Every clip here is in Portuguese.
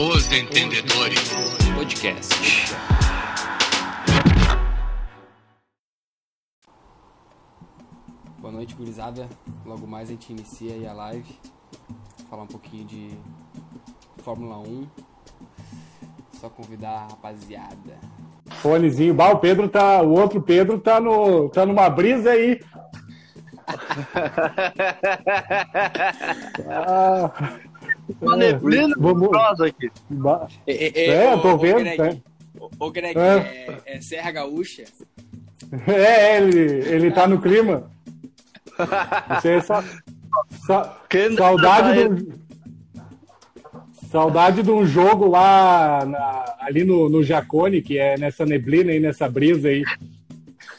Os Entendedores Podcast. Boa noite, gurizada. Logo mais a gente inicia aí a live. Falar um pouquinho de Fórmula 1. Só convidar a rapaziada. Fonezinho. Bah, o Pedro tá. O outro Pedro tá, no, tá numa brisa aí. ah, uma neblina vamos... aqui. É, é, é, eu tô vendo. Ô, Greg, é. ô, Greg é. é. Serra Gaúcha? É, ele, ele tá no clima. Você é só, só, saudade do. Saudade de um jogo lá na, ali no, no Jacone, que é nessa neblina aí, nessa brisa aí.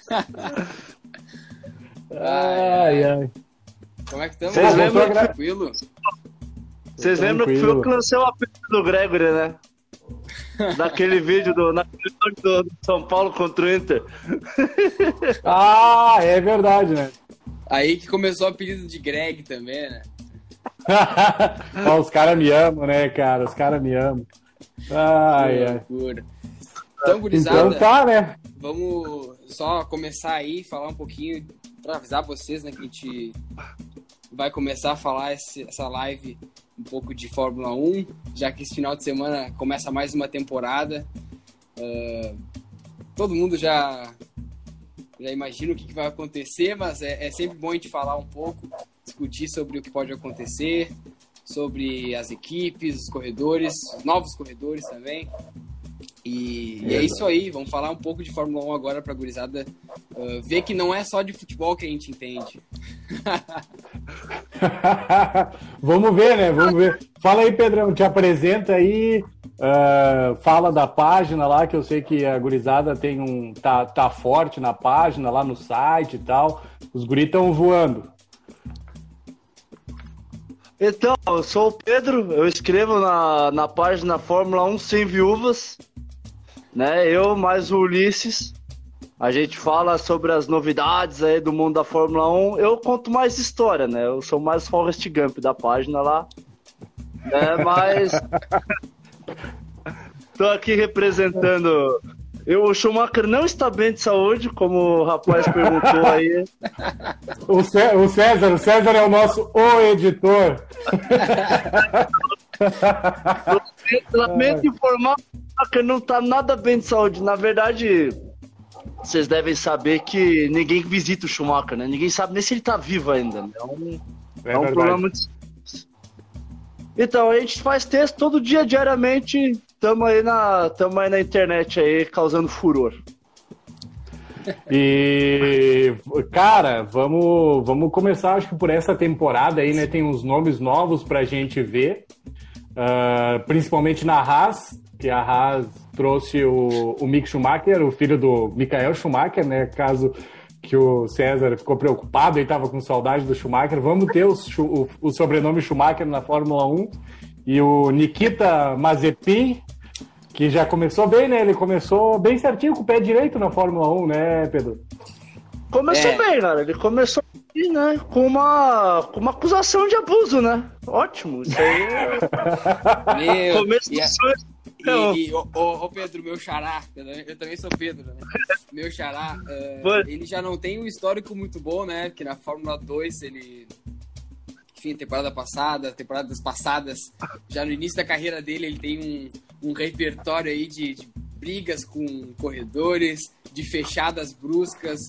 ai, ai. Como é que estamos? Vocês lembram? Tranquilo? Vocês lembram que foi eu que lancei o apelido do Gregory, né? Naquele vídeo do, naquele do, do São Paulo contra o Inter. ah, é verdade, né? Aí que começou o apelido de Greg também, né? os caras me amam, né, cara? Os caras me amam. Ai, ai. Então, gurizada, então tá, né? vamos só começar aí, falar um pouquinho, para avisar vocês, né, que a gente vai começar a falar esse, essa live um pouco de Fórmula 1, já que esse final de semana começa mais uma temporada. Uh, todo mundo já, já imagina o que, vai acontecer, mas é, é, sempre bom a gente falar um pouco, discutir sobre o que pode acontecer, sobre as equipes, os corredores, os novos corredores também. E, e, é isso aí, vamos falar um pouco de Fórmula 1 agora para a gurizada uh, ver que não é só de futebol que a gente entende. vamos ver, né? Vamos ver. Fala aí, Pedrão, te apresenta aí, uh, fala da página lá, que eu sei que a gurizada tem um. tá, tá forte na página, lá no site e tal. Os guris estão voando. Então, eu sou o Pedro, eu escrevo na, na página Fórmula 1 Sem Viúvas né? Eu mais o Ulisses. A gente fala sobre as novidades aí do mundo da Fórmula 1. Eu conto mais história, né? Eu sou mais Forrest Gump da página lá. Né? Mas. Tô aqui representando. Eu, o Schumacher não está bem de saúde, como o rapaz perguntou aí. O, Cé o César, o César é o nosso o editor. Lamento informar que não tá nada bem de saúde. Na verdade, vocês devem saber que ninguém visita o Schumacher, né? Ninguém sabe nem se ele tá vivo ainda. Né? É um, é, é um problema muito. Então, a gente faz texto todo dia, diariamente. Tamo aí na, tamo aí na internet aí, causando furor. E, cara, vamos, vamos começar, acho que por essa temporada aí, né? Tem uns nomes novos pra gente ver. Uh, principalmente na Haas, que a Haas trouxe o, o Mick Schumacher, o filho do Michael Schumacher, né? Caso que o César ficou preocupado e estava com saudade do Schumacher. Vamos ter o, o, o, sobrenome Schumacher na Fórmula 1. E o Nikita Mazepin, que já começou bem, né? Ele começou bem certinho com o pé direito na Fórmula 1, né, Pedro? Começou é. bem, cara. Ele começou bem, né? Com uma, com uma acusação de abuso, né? Ótimo. Isso aí é... Meu, Começo do sonho e, ô, Pedro, meu xará, eu também sou Pedro, né? Meu xará, uh, ele já não tem um histórico muito bom, né? Porque na Fórmula 2 ele. Enfim, temporada passada, temporadas passadas, já no início da carreira dele, ele tem um, um repertório aí de, de brigas com corredores, de fechadas bruscas.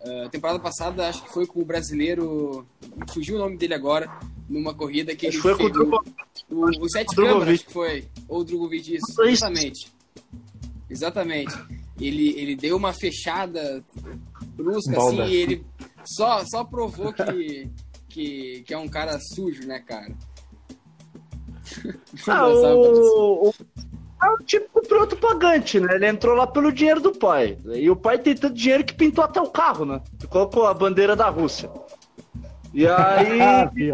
Uh, temporada passada, acho que foi com o brasileiro. Fugiu o nome dele agora, numa corrida que ele foi fez. Com o, o, o Sete Câmara, acho que foi. Ou o Drogovic, isso. Exatamente. Exatamente. Ele, ele deu uma fechada brusca, Balda. assim, e ele só, só provou que, que, que é um cara sujo, né, cara? Ah, o, o, é o típico piloto pagante, né? Ele entrou lá pelo dinheiro do pai. E o pai tem tanto dinheiro que pintou até o carro, né? Colocou a bandeira da Rússia. E aí.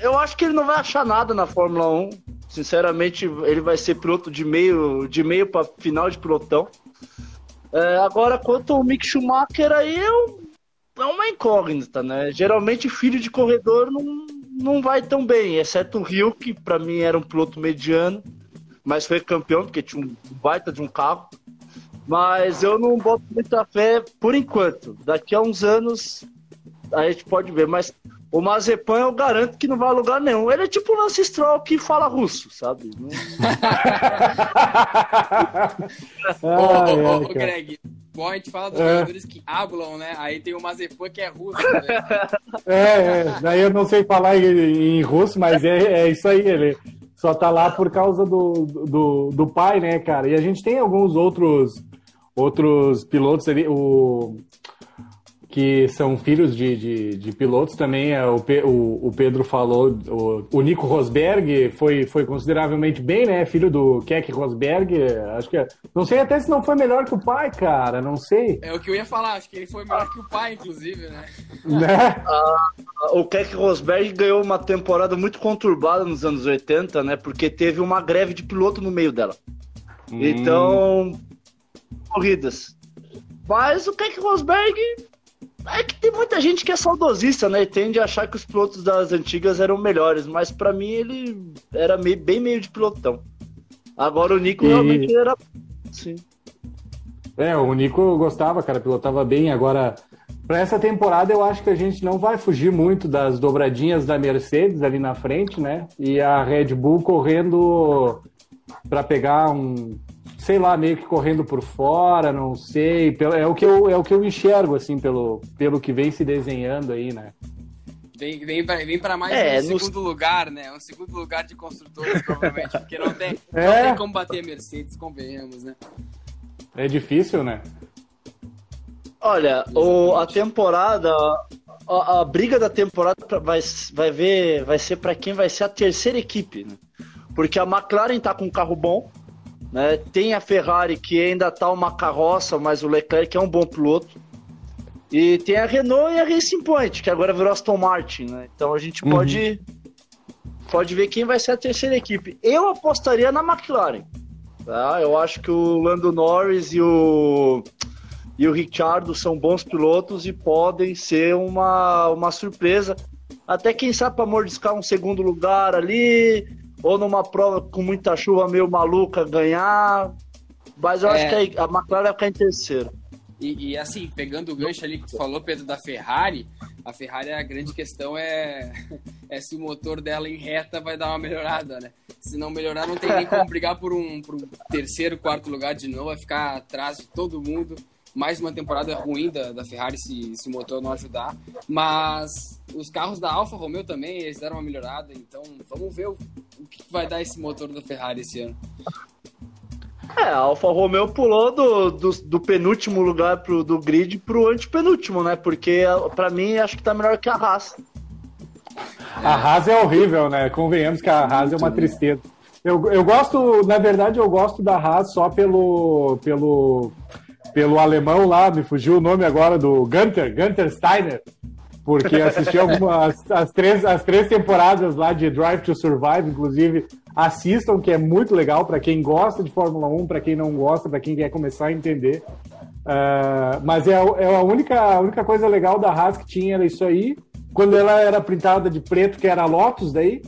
Eu acho que ele não vai achar nada na Fórmula 1. Sinceramente, ele vai ser piloto de meio, de meio para final de pilotão. É, agora, quanto ao Mick Schumacher, aí eu, é uma incógnita, né? Geralmente, filho de corredor não, não vai tão bem, exceto o Rio, que para mim era um piloto mediano. mas foi campeão, porque tinha um baita de um carro. Mas eu não boto muita fé por enquanto. Daqui a uns anos a gente pode ver. Mas o Mazepan eu garanto que não vai a lugar nenhum. Ele é tipo o Lance Stroll que fala russo, sabe? Não... ô, ô, ô, Greg, bom, a gente fala dos é. jogadores que hablam, né? Aí tem o Mazepan que é russo. Né? É, é, daí eu não sei falar em, em russo, mas é, é isso aí. Ele só tá lá por causa do, do, do pai, né, cara? E a gente tem alguns outros outros pilotos ali, o que são filhos de, de, de pilotos também. É, o, o, o Pedro falou, o, o, Nico Rosberg foi, foi consideravelmente bem, né? Filho do Keck Rosberg. Acho que. Não sei até se não foi melhor que o pai, cara. Não sei. É o que eu ia falar, acho que ele foi melhor que o pai, inclusive, né? né? Uh, o Keck Rosberg ganhou uma temporada muito conturbada nos anos 80, né? Porque teve uma greve de piloto no meio dela. Hum. Então. Corridas. Mas o Keck Rosberg é que tem muita gente que é saudosista, né? E tende a achar que os pilotos das antigas eram melhores, mas para mim ele era meio, bem meio de pilotão. Agora o Nico e... realmente era. Sim. É, o Nico gostava, cara, pilotava bem. Agora, para essa temporada, eu acho que a gente não vai fugir muito das dobradinhas da Mercedes ali na frente, né? E a Red Bull correndo para pegar um, sei lá, meio que correndo por fora, não sei. É o que eu, é o que eu enxergo, assim, pelo, pelo que vem se desenhando aí, né? Vem, vem, pra, vem pra mais é, um no... segundo lugar, né? Um segundo lugar de construtores, provavelmente, porque não tem, é. não tem como bater a Mercedes, convenhamos, né? É difícil, né? Olha, o, a temporada, a, a, briga da temporada vai, vai, ver, vai ser para quem vai ser a terceira equipe, né? Porque a McLaren tá com um carro bom, né? Tem a Ferrari que ainda tá uma carroça, mas o Leclerc é um bom piloto. E tem a Renault e a Racing Point, que agora virou Aston Martin, né? Então a gente uhum. pode, pode ver quem vai ser a terceira equipe. Eu apostaria na McLaren. Tá? Eu acho que o Lando Norris e o, e o Ricciardo são bons pilotos e podem ser uma, uma surpresa. Até quem sabe para mordiscar um segundo lugar ali, ou numa prova com muita chuva meio maluca ganhar. Mas eu é... acho que a McLaren vai ficar em terceiro. E, e, assim, pegando o gancho ali que tu falou, Pedro, da Ferrari, a Ferrari, a grande questão é, é se o motor dela em reta vai dar uma melhorada, né? Se não melhorar, não tem nem como brigar por um, por um terceiro, quarto lugar de novo, vai ficar atrás de todo mundo mais uma temporada ruim da, da Ferrari se, se o motor não ajudar. Mas os carros da Alfa Romeo também, eles deram uma melhorada. Então vamos ver o, o que vai dar esse motor da Ferrari esse ano. É, a Alfa Romeo pulou do, do, do, penúltimo lugar pro, do grid pro antepenúltimo, né? Porque para mim acho que tá melhor que a Haas. A Haas é horrível, né? Convenhamos que a Haas é uma tristeza. Eu, eu gosto, na verdade, eu gosto da Haas só pelo, pelo pelo alemão lá, me fugiu o nome agora do Gunter, Gunter Steiner, porque assisti algumas as três, as três temporadas lá de Drive to Survive, inclusive assistam, que é muito legal para quem gosta de Fórmula 1, para quem não gosta, para quem quer começar a entender. Uh, mas é, é, a, única, a única coisa legal da Haas que tinha era isso aí. Quando ela era pintada de preto, que era Lotus daí,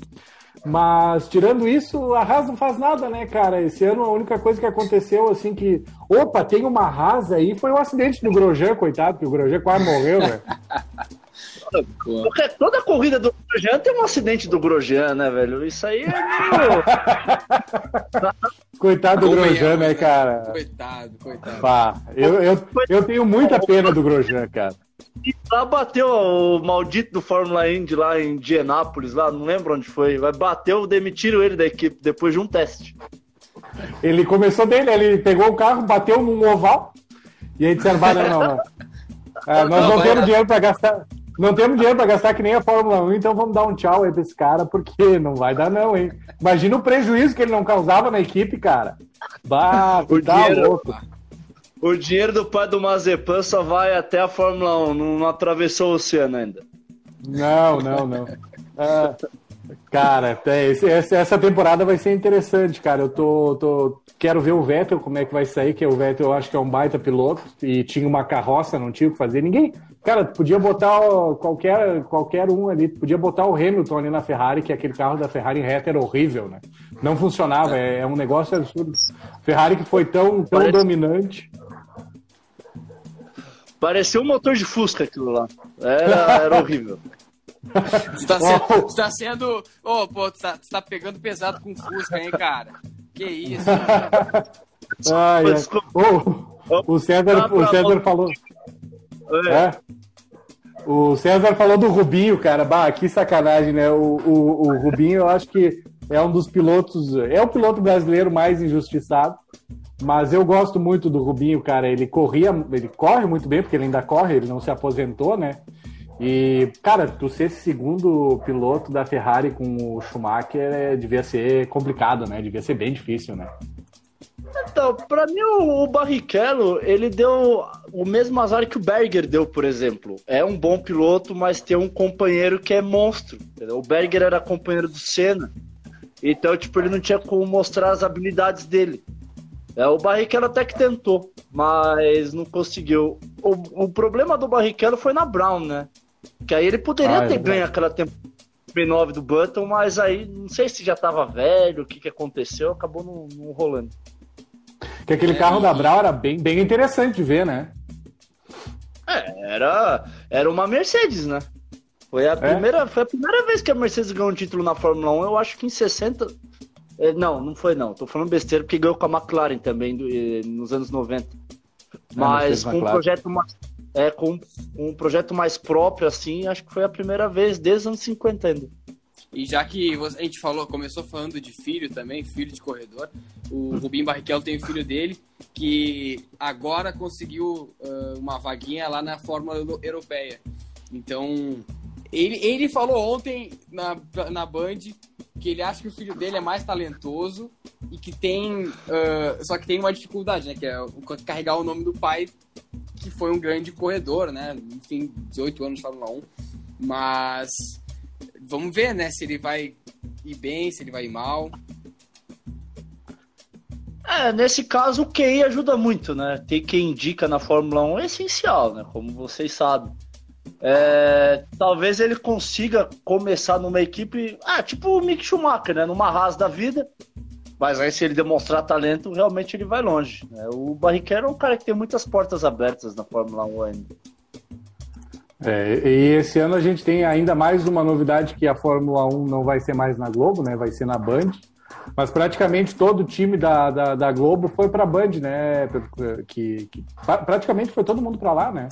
mas, tirando isso, a Haas não faz nada, né, cara? Esse ano a única coisa que aconteceu, assim, que. Opa, tem uma Haas aí, foi o um acidente do Grosjean, coitado, que o Grosjean quase morreu, velho. Porque toda corrida do Grosjean tem um acidente do Grosjean, né, velho? Isso aí é meio. coitado do Grosjean, né, cara? Coitado, coitado. Pá, eu, eu, eu tenho muita pena do Grosjean, cara. E lá bateu o maldito do Fórmula Indy lá em Indianápolis, lá, não lembro onde foi. Vai bateu, demitiram ele da equipe depois de um teste. Ele começou dele, ele pegou o carro, bateu num oval, e aí disseram, não, não, não. É, nós não, não temos dinheiro para gastar. Não temos dinheiro para gastar que nem a Fórmula 1, então vamos dar um tchau aí pra esse cara, porque não vai dar, não, hein? Imagina o prejuízo que ele não causava na equipe, cara. Bah, o tá dinheiro, louco. O dinheiro do pai do Mazepan só vai até a Fórmula 1, não, não atravessou o oceano ainda. Não, não, não. Uh, Cara, é, essa temporada vai ser interessante, cara. Eu tô, tô- Quero ver o Vettel, como é que vai sair, que o Vettel eu acho que é um baita piloto. E tinha uma carroça, não tinha o que fazer. Ninguém. Cara, podia botar qualquer, qualquer um ali, podia botar o Hamilton ali na Ferrari, que aquele carro da Ferrari reta era horrível, né? Não funcionava, é, é um negócio absurdo. Ferrari que foi tão, tão Parece- dominante. Parecia um motor de Fusca aquilo lá. Era, era horrível. Você tá sendo. Você tá sendo. Ô, pô, você tá, você tá pegando pesado com Fusca, hein, cara? Que isso? Ai, ai. Desculpa. Ô, o César, o César falou. É. É. O César falou do Rubinho, cara. Bah, que sacanagem, né? O, o, o Rubinho, eu acho que é um dos pilotos. É o piloto brasileiro mais injustiçado. Mas eu gosto muito do Rubinho, cara. Ele corria, ele corre muito bem, porque ele ainda corre, ele não se aposentou, né? E, cara, tu ser segundo piloto da Ferrari com o Schumacher é, devia ser complicado, né? Devia ser bem difícil, né? Então, pra mim, o, Barrichello, ele deu o mesmo azar que o Berger deu, por exemplo. É um bom piloto, mas tem um companheiro que é monstro. entendeu? O Berger era companheiro do Senna. Então, tipo, ele não tinha como mostrar as habilidades dele. É, o Barrichello até que tentou, mas não conseguiu. O, o problema do Barrichello foi na Brown, né? Que aí ele poderia Ah, é ter verdade. ganho aquela temporada 9 do Button, mas aí não sei se já tava velho, o que, que aconteceu, acabou não, não rolando. Que aquele É, carro e- da Brau era bem, bem interessante de ver, né? É, era, era uma Mercedes, né? Foi a, primeira, foi a primeira vez que a Mercedes ganhou um título na Fórmula 1, eu acho que em 60. É, Não, não foi não. Tô falando besteira porque ganhou com a McLaren também do- eh, nos anos 90. Mercedes Mas com um projeto mais. É, com um projeto mais próprio, assim, acho que foi a primeira vez desde os anos 50 ainda. E já que você- a gente falou, começou falando de filho também, filho de corredor, o Rubinho Barrichello tem o filho dele, que agora conseguiu ah, uma vaguinha lá na Fórmula Euro- Europeia. Então, ele, ele falou ontem na, na Band que ele acha que o filho dele é mais talentoso e que tem. ah, só que tem uma dificuldade, né? Que é carregar o nome do pai, que foi um grande corredor, né? Enfim, 18 anos de Fórmula 1. Mas vamos ver, né? Se ele vai ir bem, se ele vai ir mal. É, nesse caso o QI ajuda muito, né? Ter quem indica na Fórmula 1 é essencial, né? Como vocês sabem. É, talvez ele consiga começar numa equipe, ah, tipo o Mick Schumacher, né? Numa Haas da vida. Mas aí se ele demonstrar talento, realmente ele vai longe. né? O Barrichello é um cara que tem muitas portas abertas na Fórmula 1 ainda. É, e esse ano a gente tem ainda mais uma novidade que a Fórmula 1 não vai ser mais na Globo, né? Vai ser na Band. Mas praticamente todo o time da, da, da Globo foi para a Band, né? Que, que pra- praticamente foi todo mundo para lá, né?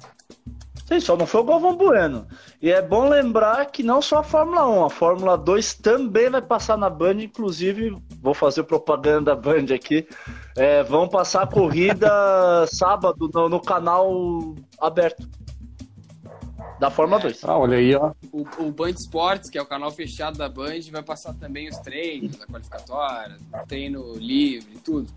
Sim, só não foi o Galvão Bueno. E é bom lembrar que não só a Fórmula 1, a Fórmula 2 também vai passar na Band, inclusive, vou fazer propaganda da Band aqui. É, vão passar a corrida sábado no, no canal aberto da Fórmula 2. Ah, olha aí, ó. O, o Band Esportes, que é o canal fechado da Band, vai passar também os treinos, a qualificatória, o treino livre, tudo.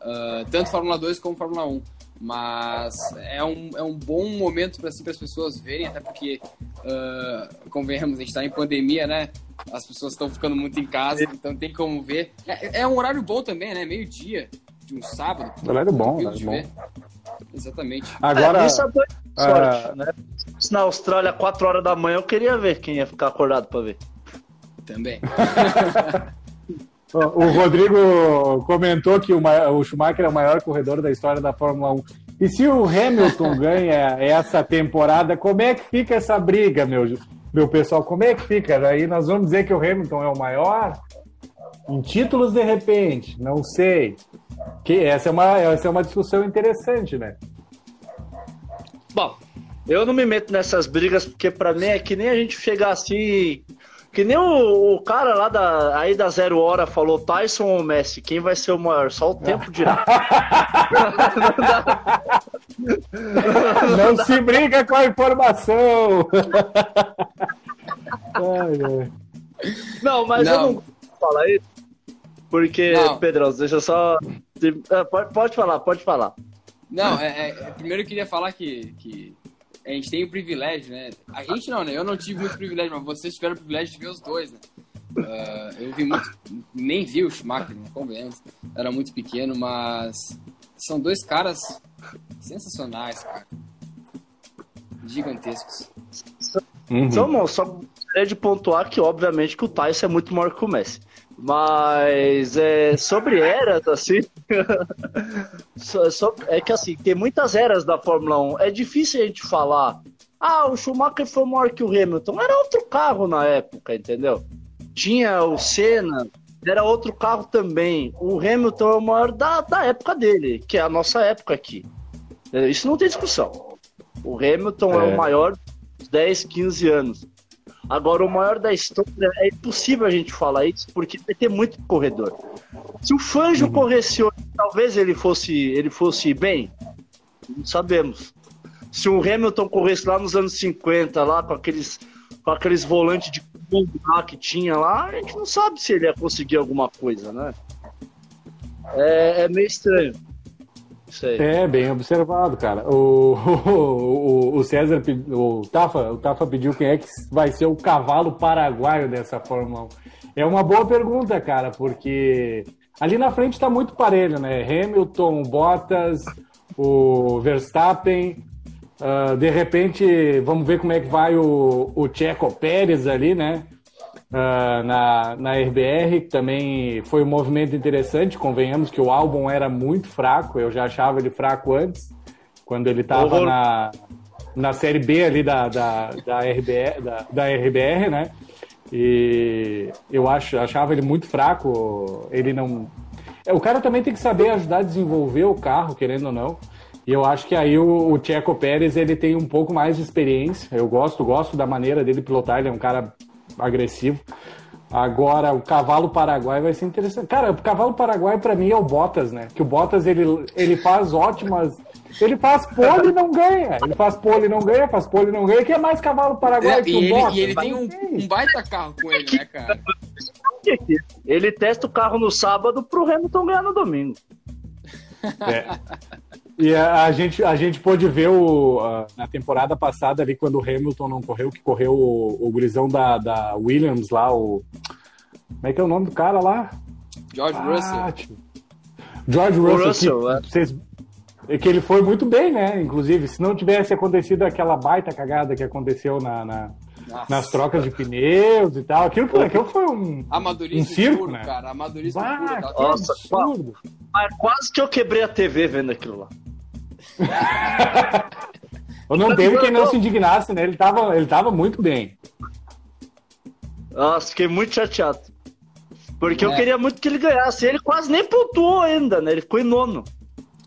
Ah, tanto Fórmula 2 como Fórmula 1. Mas é um, é um bom momento para assim, as pessoas verem, até porque, ah, convenhamos, a gente está em pandemia, né? As pessoas estão ficando muito em casa, então tem como ver. É, é um horário bom também, né? Meio-dia de um sábado. Horário bom, horário de bom. ver. Exatamente. Agora, é, a Band tem ah, sorte, né? Se na Austrália, 4 horas da manhã, eu queria ver quem ia ficar acordado para ver. Também. o Rodrigo comentou que o, ma- o Schumacher é o maior corredor da história da Fórmula 1. E se o Hamilton ganha essa temporada, como é que fica essa briga, meu, meu pessoal? Como é que fica? Aí nós vamos dizer que o Hamilton é o maior? Em títulos, de repente, não sei. Que essa é uma, essa é uma discussão interessante, né? Bom, eu não me meto nessas brigas porque pra mim é que nem a gente chegar assim. Que nem o, o cara lá da, aí da Zero Hora falou Tyson ou Messi, quem vai ser o maior? Só o tempo dirá. Não se briga com a informação! Ai. Não, mas eu Não. não vou falar isso. Porque, Não. Pedrão, deixa eu só. Ah, Pode, pode falar, pode falar. Não, é, é- primeiro eu queria falar que, que a gente tem o privilégio, né? A gente não, né? Eu não tive muito privilégio, mas vocês tiveram o privilégio de ver os dois, né? Uh, eu vi muito, nem vi o Schumacher, né, convenhamos, era muito pequeno, mas são dois caras sensacionais, cara. Gigantescos. Uhum. Só, só gostaria de pontuar que, obviamente, que o Tyson é muito maior que o Messi. Mas é, sobre eras, assim. é que assim, tem muitas eras da Fórmula 1. É difícil a gente falar. Ah, o Schumacher foi maior que o Hamilton. Era outro carro na época, entendeu? Tinha o Senna, era outro carro também. O Hamilton é o maior da, da época dele, que é a nossa época aqui. Isso não tem discussão. O Hamilton é, é o maior dos 10, 15 anos. Agora, o maior da história, é impossível a gente falar isso, porque vai ter muito corredor. Se o Fanjo uhum. corresse hoje, talvez ele fosse, ele fosse bem, não sabemos. Se o Hamilton corresse lá nos anos 50, lá com aqueles, com aqueles volantes de lá que tinha lá, a gente não sabe se ele ia conseguir alguma coisa, né? É, é meio estranho. É, bem observado, cara. O, o, o César, o Tafa, o Tafa pediu quem é que vai ser o cavalo paraguaio dessa Fórmula 1. É uma boa pergunta, cara, porque ali na frente tá muito parelho, né? Hamilton, Bottas, o Verstappen. Uh, de repente, vamos ver como é que vai o, o Checo Pérez ali, né? Uh, na, na RBR, que também foi um movimento interessante. Convenhamos que o álbum era muito fraco, eu já achava ele fraco antes, quando ele estava na, na série B ali da, da, da, RBR, da, da RBR, né? E eu acho, achava ele muito fraco. Ele não. O cara também tem que saber ajudar a desenvolver o carro, querendo ou não. E eu acho que aí o, o Checo Pérez ele tem um pouco mais de experiência. Eu gosto, gosto da maneira dele pilotar. Ele é um cara agressivo. Agora, o cavalo paraguai vai ser interessante. Cara, o cavalo paraguai para mim é o Bottas, né? Que o Bottas ele, ele faz ótimas. Ele faz pole e não ganha. Ele faz pole e não ganha, faz pole e não ganha. que é mais cavalo paraguai é, que o ele, Bottas? E ele tem um, um, baita carro com ele, né, cara? Ele testa o carro no sábado pro Hamilton ganhar no domingo. É. E a, a, gente, a gente pôde ver o, a, na temporada passada ali, quando o Hamilton não correu, que correu o, o gurizão da, da Williams lá, o. Como é que é o nome do cara lá? George ah, Russell. Tipo, George Russell, Russell que, é. vocês, que ele foi muito bem, né? Inclusive, se não tivesse acontecido aquela baita cagada que aconteceu na, na nas trocas de pneus e tal. Aquilo, aquilo foi um, um circo, puro, né? cara. Amadorismo bah, puro. Nossa, absurdo. Quase que eu quebrei a TV vendo aquilo lá. Eu não teve quem não se indignasse, né? Ele tava, ele tava muito bem. Nossa, fiquei muito chateado. Porque é. eu queria muito que ele ganhasse. Ele quase nem pontuou ainda, né? Ele ficou em nono.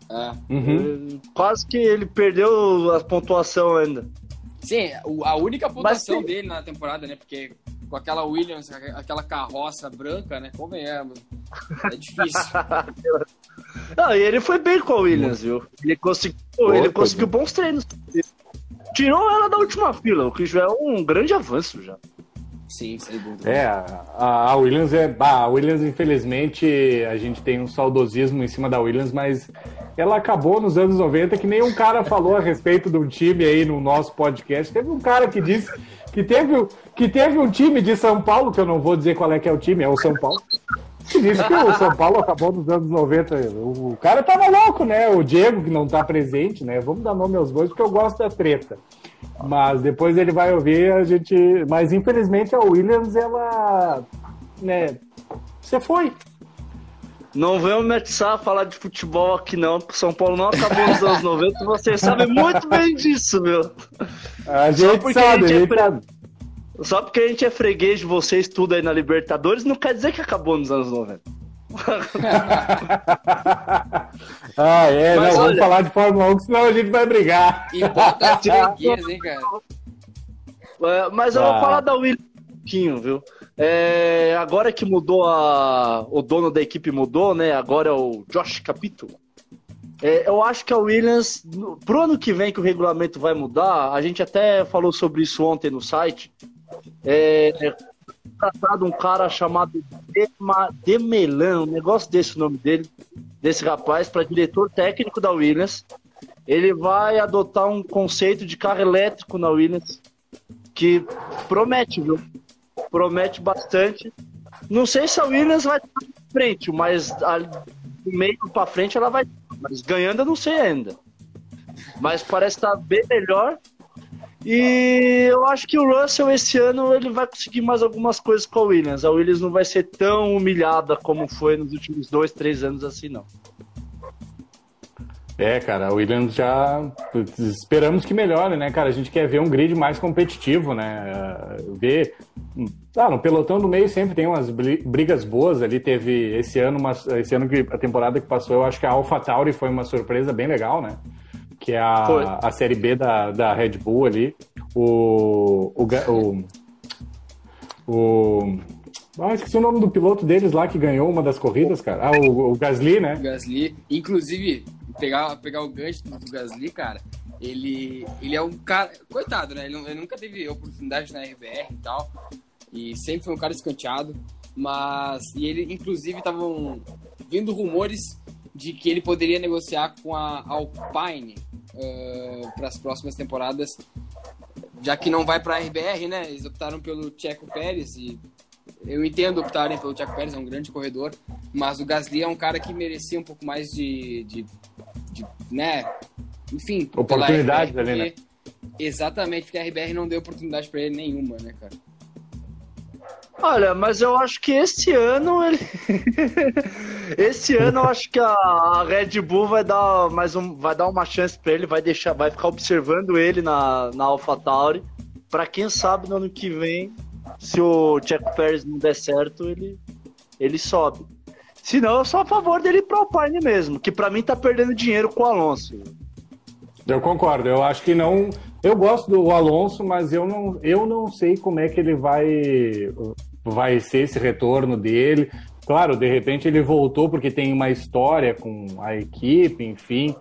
É. Uhum. Quase que ele perdeu a pontuação ainda. Sim, a única pontuação Mas, dele na temporada, né? Porque com aquela Williams, aquela carroça branca, né? Convenhamos. É difícil. Não, e ele foi bem com a Williams, viu? Ele conseguiu, ele conseguiu bons treinos. Tirou ela da última fila, o que já é um grande avanço já. Sim, sem dúvida. É, a, Williams é. Bah, a Williams, infelizmente, a gente tem um saudosismo em cima da Williams, mas ela acabou nos anos 90, que nenhum cara falou a respeito de um time aí no nosso podcast. Teve um cara que disse que teve, que teve um time de São Paulo, que eu não vou dizer qual é que é o time, é o São Paulo. Que disse que o São Paulo acabou nos anos 90. O cara tava louco, né? O Diego, que não tá presente, né? Vamos dar nome aos bois, porque eu gosto da treta. Mas depois ele vai ouvir a gente. Mas infelizmente a Williams, ela. né? Você foi. Não venham me a falar de futebol aqui não, porque São Paulo não acabou nos anos 90 você sabe muito bem disso, meu. A gente sabe, a gente, é Só porque a gente é freguês de vocês tudo aí na Libertadores, não quer dizer que acabou nos anos 90. ah, é, Mas, não, olha... vamos falar de Fórmula 1, senão a gente vai brigar. E bota freguês, hein, cara. É, mas eu vou ah. falar da Williams um pouquinho, viu? É, agora que mudou a. O dono da equipe mudou, né? Agora é o Josh Capito. É, eu acho que a Williams, pro ano que vem que o regulamento vai mudar, a gente até falou sobre isso ontem no site. É, é tratado um cara chamado Dema, Demelan, um negócio desse o nome dele, desse rapaz, para diretor técnico da Williams. Ele vai adotar um conceito de carro elétrico na Williams que promete, viu? promete bastante. Não sei se a Williams vai estar na frente, mas do meio para frente ela vai. Mas ganhando eu não sei ainda. Mas parece estar bem melhor. E eu acho que o Russell esse ano ele vai conseguir mais algumas coisas com a Williams. A Williams não vai ser tão humilhada como foi nos últimos dois, três anos assim, não. É, cara, o Williams já esperamos que melhore, né, cara? A gente quer ver um grid mais competitivo, né? Ver. Ah, no pelotão do meio sempre tem umas brigas boas ali. Teve esse ano, uma, esse ano que a temporada que passou, eu acho que a AlphaTauri foi uma surpresa bem legal, né? Que é a, a série B da, da Red Bull ali. O. O. o, o ah, esqueci o nome do piloto deles lá que ganhou uma das corridas, cara. Ah, o, o Gasly, né? Gasly. Inclusive, pegar, pegar o gancho do Gasly, cara, ele, ele é um cara. Coitado, né? Ele, ele, nunca teve oportunidade na RBR e tal. E sempre foi um cara escanteado. Mas. E ele, inclusive, estavam vindo rumores de que ele poderia negociar com a Alpine uh, para as próximas temporadas. Já que não vai para a RBR, né? Eles optaram pelo Checo Pérez e eu entendo optarem pelo Checo Pérez, é um grande corredor, mas o Gasly é um cara que merecia um pouco mais de, de de, né? Enfim, oportunidades ali, né? Exatamente, porque a RBR não deu oportunidade para ele nenhuma, né, cara? Olha, mas eu acho que esse ano ele. esse ano eu acho que a Red Bull vai dar mais um, vai dar uma chance para ele, vai deixar, vai ficar observando ele na, na AlphaTauri, para quem sabe no ano que vem, se o Checo Pérez não der certo, ele ele sobe. Se não, eu sou a favor dele ir pro Alpine mesmo, que para mim tá perdendo dinheiro com o Alonso. Eu concordo, eu acho que não. Eu gosto do Alonso, mas eu não, eu não sei como é que ele vai, vai ser esse retorno dele. Claro, de repente ele voltou porque tem uma história com a equipe, enfim.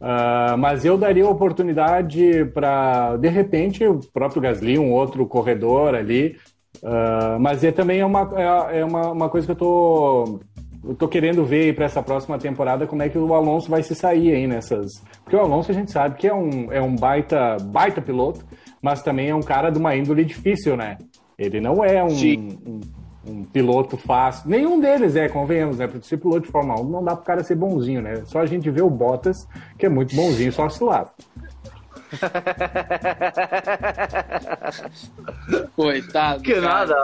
Uh, mas eu daria oportunidade para, de repente, o próprio Gasly, um outro corredor ali. Uh, mas é também é uma, é, é uma, uma coisa que eu tô eu tô querendo ver para essa próxima temporada como é que o Alonso vai se sair aí nessas. Porque o Alonso a gente sabe que é um, é um baita, baita piloto, mas também é um cara de uma índole difícil, né? Ele não é um, um, um, piloto fácil. Nenhum deles é, convenhamos, né? Para ser piloto de Fórmula 1 não dá pro cara ser bonzinho, né? Só a gente vê o Bottas, que é muito bonzinho, só se lado. Coitado. Que cara. nada.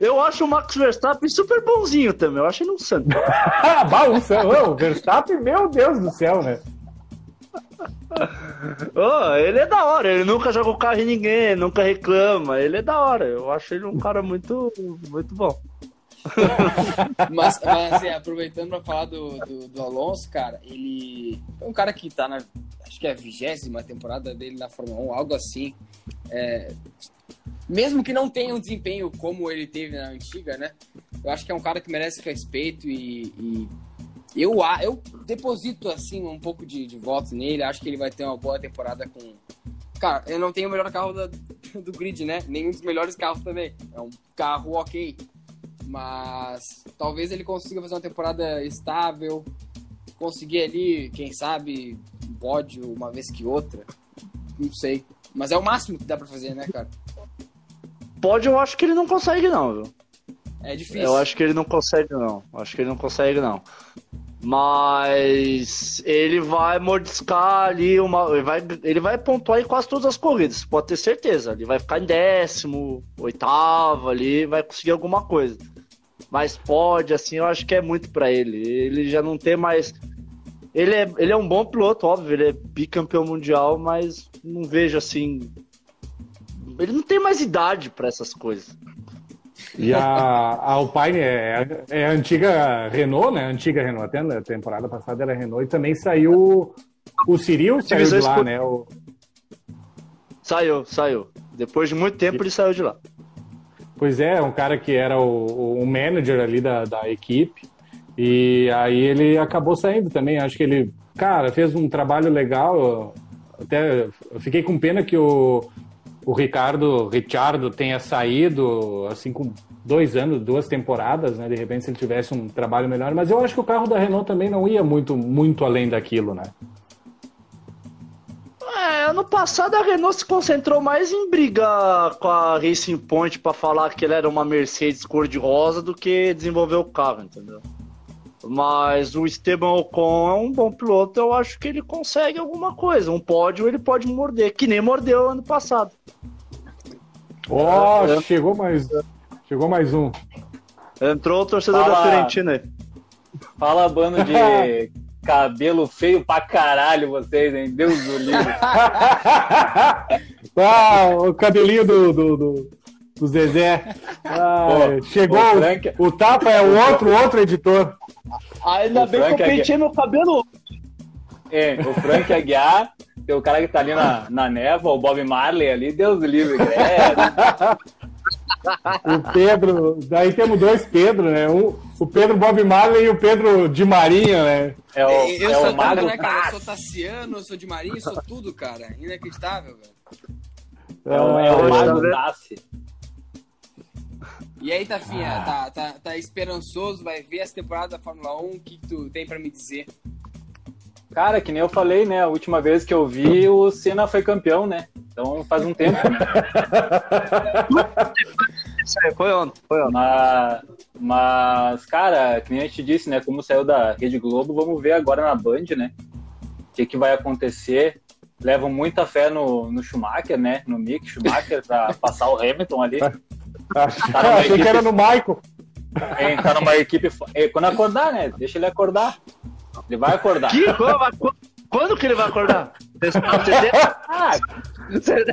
Eu acho o Max Verstappen super bonzinho também. Eu acho ele um santo. bah, o Verstappen, meu Deus do céu, né? oh, ele é da hora, ele nunca joga o carro em ninguém, nunca reclama, ele é da hora. Eu acho ele um cara muito, muito bom. mas, mas é, aproveitando para falar do, do, do, Alonso, cara, ele é um cara que tá na acho que é a vigésima temporada dele na Fórmula 1, algo assim. É, mesmo que não tenha um desempenho como ele teve na antiga, né? Eu acho que é um cara que merece respeito e, e eu, eu deposito assim um pouco de, de voto nele. Acho que ele vai ter uma boa temporada com. Cara, eu não tenho o melhor carro da, do grid, né? Nenhum dos melhores carros também. É um carro ok. Mas talvez ele consiga fazer uma temporada estável, conseguir ali, quem sabe, um pódio uma vez que outra. Não sei. Mas é o máximo que dá pra fazer, né, cara? Pode, eu acho que ele não consegue, não, viu? É difícil. Eu acho que ele não consegue, não. Acho que ele não consegue, não. Mas ele vai mordiscar ali uma. Ele vai, ele vai pontuar em quase todas as corridas, pode ter certeza. Ele vai ficar em décimo, oitavo ali, vai conseguir alguma coisa. Mas pode, assim, eu acho que é muito para ele. Ele já não tem mais. Ele é, ele é um bom piloto, óbvio, ele é bicampeão mundial, mas não vejo assim ele não tem mais idade para essas coisas. E a, a Alpine é, é a antiga Renault, né? A antiga Renault, até na temporada passada era Renault, e também saiu o Cyril saiu de lá, né? O... Saiu, saiu. Depois de muito tempo ele saiu de lá. Pois é, um cara que era o, o manager ali da, da equipe. E aí ele acabou saindo também. Acho que ele, cara, fez um trabalho legal. Até eu fiquei com pena que o, o Ricardo Ricciardo tenha saído assim com dois anos, duas temporadas, né? De repente se ele tivesse um trabalho melhor, mas eu acho que o carro da Renault também não ia muito muito além daquilo, né? É, ano passado a Renault se concentrou mais em brigar com a Racing Point para falar que ele era uma Mercedes cor-de-rosa do que desenvolver o carro, entendeu? Mas o Esteban Ocon é um bom piloto, eu acho que ele consegue alguma coisa. Um pódio ele pode morder, que nem mordeu ano passado. Ó, oh, chegou mais. Chegou mais um. Entrou o torcedor Fala. da Fiorentina aí. Fala, bando de cabelo feio pra caralho vocês, hein? Deus do livro. ah, o cabelinho do, do, do, do Zezé. Ah, Pô, chegou. O, Frank... o, Tapa é o outro, outro editor. Ainda o bem Frank que eu pentei meu cabelo. É, o Frank Aguiar, tem o cara que tá ali na, na névoa, o Bob Marley ali, Deus do livre, O Pedro, daí temos dois Pedro, né? Um, o Pedro Bob Marley e o Pedro de Marinha, né? É o, eu é sou o Mago né, cara? Eu sou Tassiano, eu sou de Marinha, sou tudo, cara. Inacreditável, velho. É o, é o Mago Tassi. E aí, Tafinha, ah. tá, tá, tá esperançoso? Vai ver essa temporada da Fórmula 1? O que, tu tem pra me dizer? Cara, que nem eu falei, né? A última vez que eu vi, o Senna foi campeão, né? Então faz um tempo, né? foi ontem, foi ontem. Mas, mas, cara, que nem a gente disse, né? Como saiu da Rede Globo, vamos ver agora na Band, né? O que, que vai acontecer. Levam muita fé no, no Schumacher, né? No Mick Schumacher, pra passar o Hamilton ali. Tá achei equipe... que era no Michael. É, tá numa equipe. É, quando acordar, né? Deixa ele acordar. Ele vai acordar. Que? Quando que ele vai acordar? ah,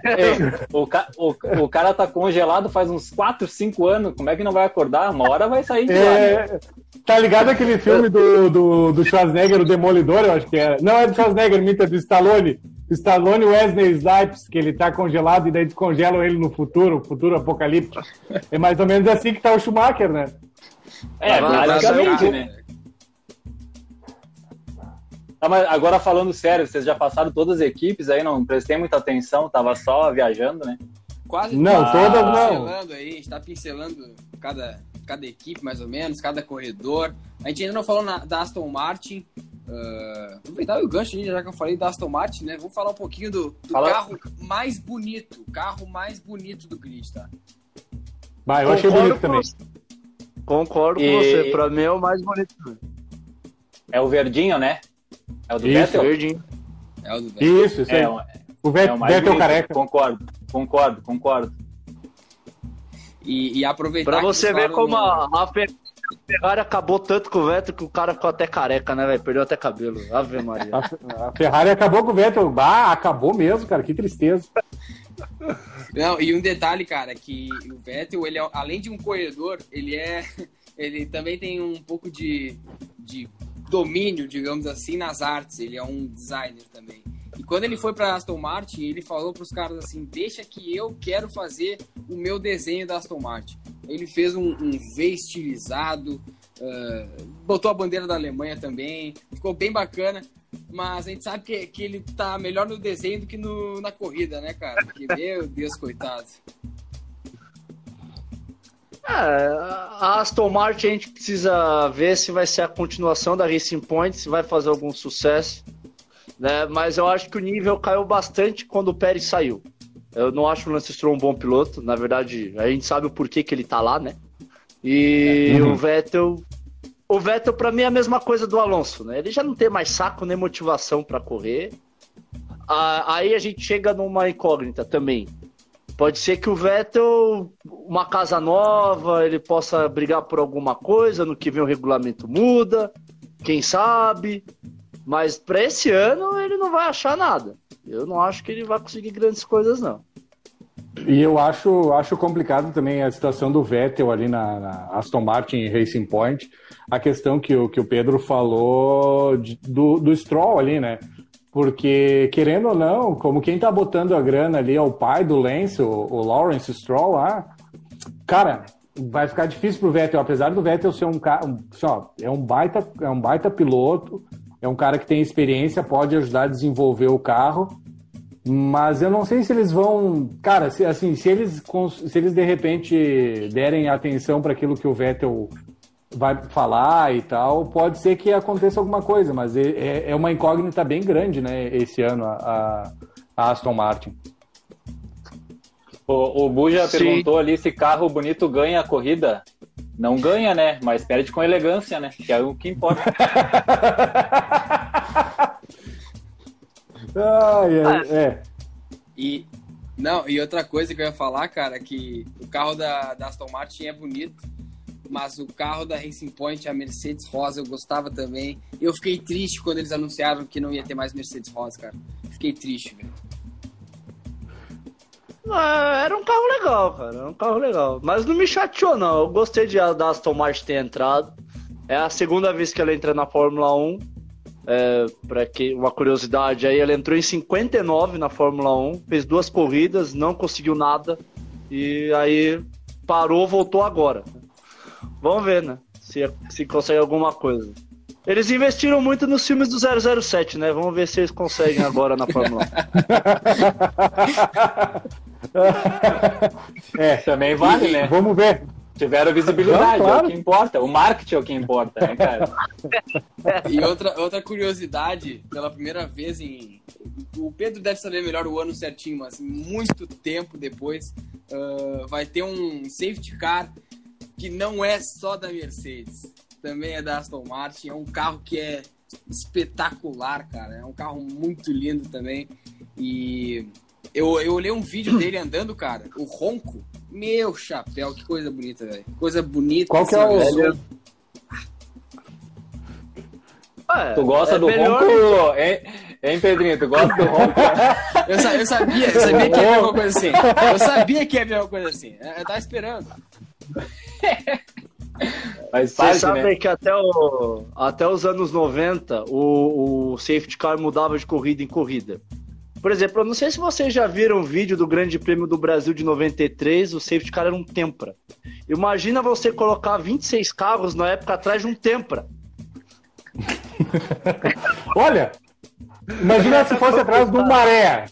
é, o, ca... o, o, cara tá congelado faz uns 4, 5 anos. Como é que não vai acordar? Uma hora vai sair de é... lá. Né? Tá ligado aquele filme do, do, do Schwarzenegger, o Demolidor, eu acho que era. Não, é do Schwarzenegger, minta do Stallone. Stallone Wesley Snipes, que ele tá congelado e daí descongelam ele no futuro, futuro apocalíptico. É mais ou menos assim que tá o Schumacher, né? É, basicamente, né? Ah, mas agora falando sério, vocês já passaram todas as equipes aí, não prestei muita atenção, tava só viajando, né? Quase não, tá todas não. Aí, a gente tá pincelando cada, cada equipe, mais ou menos, cada corredor. A gente ainda não falou na, da Aston Martin. Uh, aproveitar o gancho, já que eu falei da Aston Martin, né? Vamos falar um pouquinho do, do carro mais bonito, carro mais bonito do grid, tá? Eu achei bonito também. Concordo e... com você, pra mim é o mais bonito. É o verdinho, né? É o do isso, Vettel? Verdinho. É o do Vettel. Isso, isso é, o Vettel, é o Vettel careca. Concordo, concordo, concordo. E, e aproveitar. Pra você ver como no... a, Ferrari acabou tanto com o Vettel que o cara ficou até careca, né, velho? Perdeu até cabelo. Ave Maria. A, a Ferrari acabou com o Vettel. Ah, acabou mesmo, cara. Que tristeza. Não, e um detalhe, cara, que o Vettel, ele é, além de um corredor, ele é. Ele também tem um pouco de, de domínio, digamos assim, nas artes. Ele é um designer também. E quando ele foi para Aston Martin, ele falou para os caras assim: deixa que eu quero fazer o meu desenho da Aston Martin. Ele fez um, um V estilizado, uh, botou a bandeira da Alemanha também, ficou bem bacana. Mas a gente sabe que, que ele tá melhor no desenho do que no, na corrida, né, cara? Porque, meu Deus, coitado. É, a Aston Martin a gente precisa ver se vai ser a continuação da Racing Point, se vai fazer algum sucesso. Né? Mas eu acho que o nível caiu bastante quando o Pérez saiu. Eu não acho o Lance Stroll um bom piloto. Na verdade, a gente sabe o porquê que ele tá lá, né? E uhum. o Vettel. O Vettel, para mim, é a mesma coisa do Alonso, né? Ele já não tem mais saco nem motivação para correr. Aí a gente chega numa incógnita também. Pode ser que o Vettel, uma casa nova, ele possa brigar por alguma coisa, no que vem o regulamento muda, quem sabe. Mas para esse ano ele não vai achar nada. Eu não acho que ele vai conseguir grandes coisas, não. E eu acho, acho complicado também a situação do Vettel ali na, na Aston Martin Racing Point. A questão que o, que o Pedro falou de, do, do Stroll ali, né? Porque, querendo ou não, como quem tá botando a grana ali é o pai do Lance, o, o Lawrence Stroll lá, cara, vai ficar difícil pro Vettel, apesar do Vettel ser um cara, só, é um baita, é um baita piloto, é um cara que tem experiência, pode ajudar a desenvolver o carro, mas eu não sei se eles vão, cara, se, assim, se eles, se eles de repente derem atenção para aquilo que o Vettel vai falar e tal, pode ser que aconteça alguma coisa, mas é, é, é uma incógnita bem grande, né, esse ano, a, a Aston Martin. O, o Buja Sim. perguntou ali se carro bonito ganha a corrida. Não ganha, né? Mas perde com elegância, né? Que é o que importa. Ai, ai, é. E não, e outra coisa que eu ia falar, cara, que o carro da, da Aston Martin é bonito, mas o carro da Racing Point, a Mercedes Rosa, eu gostava também. Eu fiquei triste quando eles anunciaram que não ia ter mais Mercedes Rosa, cara. Fiquei triste, velho. Ah, era um carro legal, cara. Era um carro legal. Mas não me chateou, não. Eu gostei de da Aston Martin ter entrado. É a segunda vez que ela entra na Fórmula 1. É, para que uma curiosidade aí, ela entrou em 59 na Fórmula 1, fez duas corridas, não conseguiu nada e aí parou, voltou agora. Vamos ver, né? Se, se consegue alguma coisa. Eles investiram muito nos filmes do 007, né? Vamos ver se eles conseguem agora na Fórmula 1. é. Também vale, né? Vamos ver. Tiveram visibilidade, Não, claro. é o que importa. O marketing é o que importa, né, cara? E outra, outra curiosidade, pela primeira vez em. O Pedro deve saber melhor o ano certinho, mas muito tempo depois ah, vai ter um safety car que não é só da Mercedes, também é da Aston Martin. É um carro que é espetacular, cara. É um carro muito lindo também. E eu, eu olhei um vídeo dele andando, cara. O ronco. Meu chapéu, que coisa bonita, velho. Coisa bonita. Qual que é o- velho. É, Tu gosta é do melhor- ronco, hein, hein, Pedrinho? Tu gosta do ronco? Eu, sa- eu sabia, eu sabia que ia vir alguma coisa assim. Eu sabia que ia vir alguma coisa assim. Eu tava esperando. Mas Vocês parte, sabem né? que até, o, até os anos 90 o, o safety car mudava de corrida em corrida. Por exemplo, eu não sei se vocês já viram o vídeo do Grande Prêmio do Brasil de 93, o safety car era um Tempra. Imagina você colocar 26 carros na época atrás de um Tempra. Olha, imagina se fosse atrás do maré.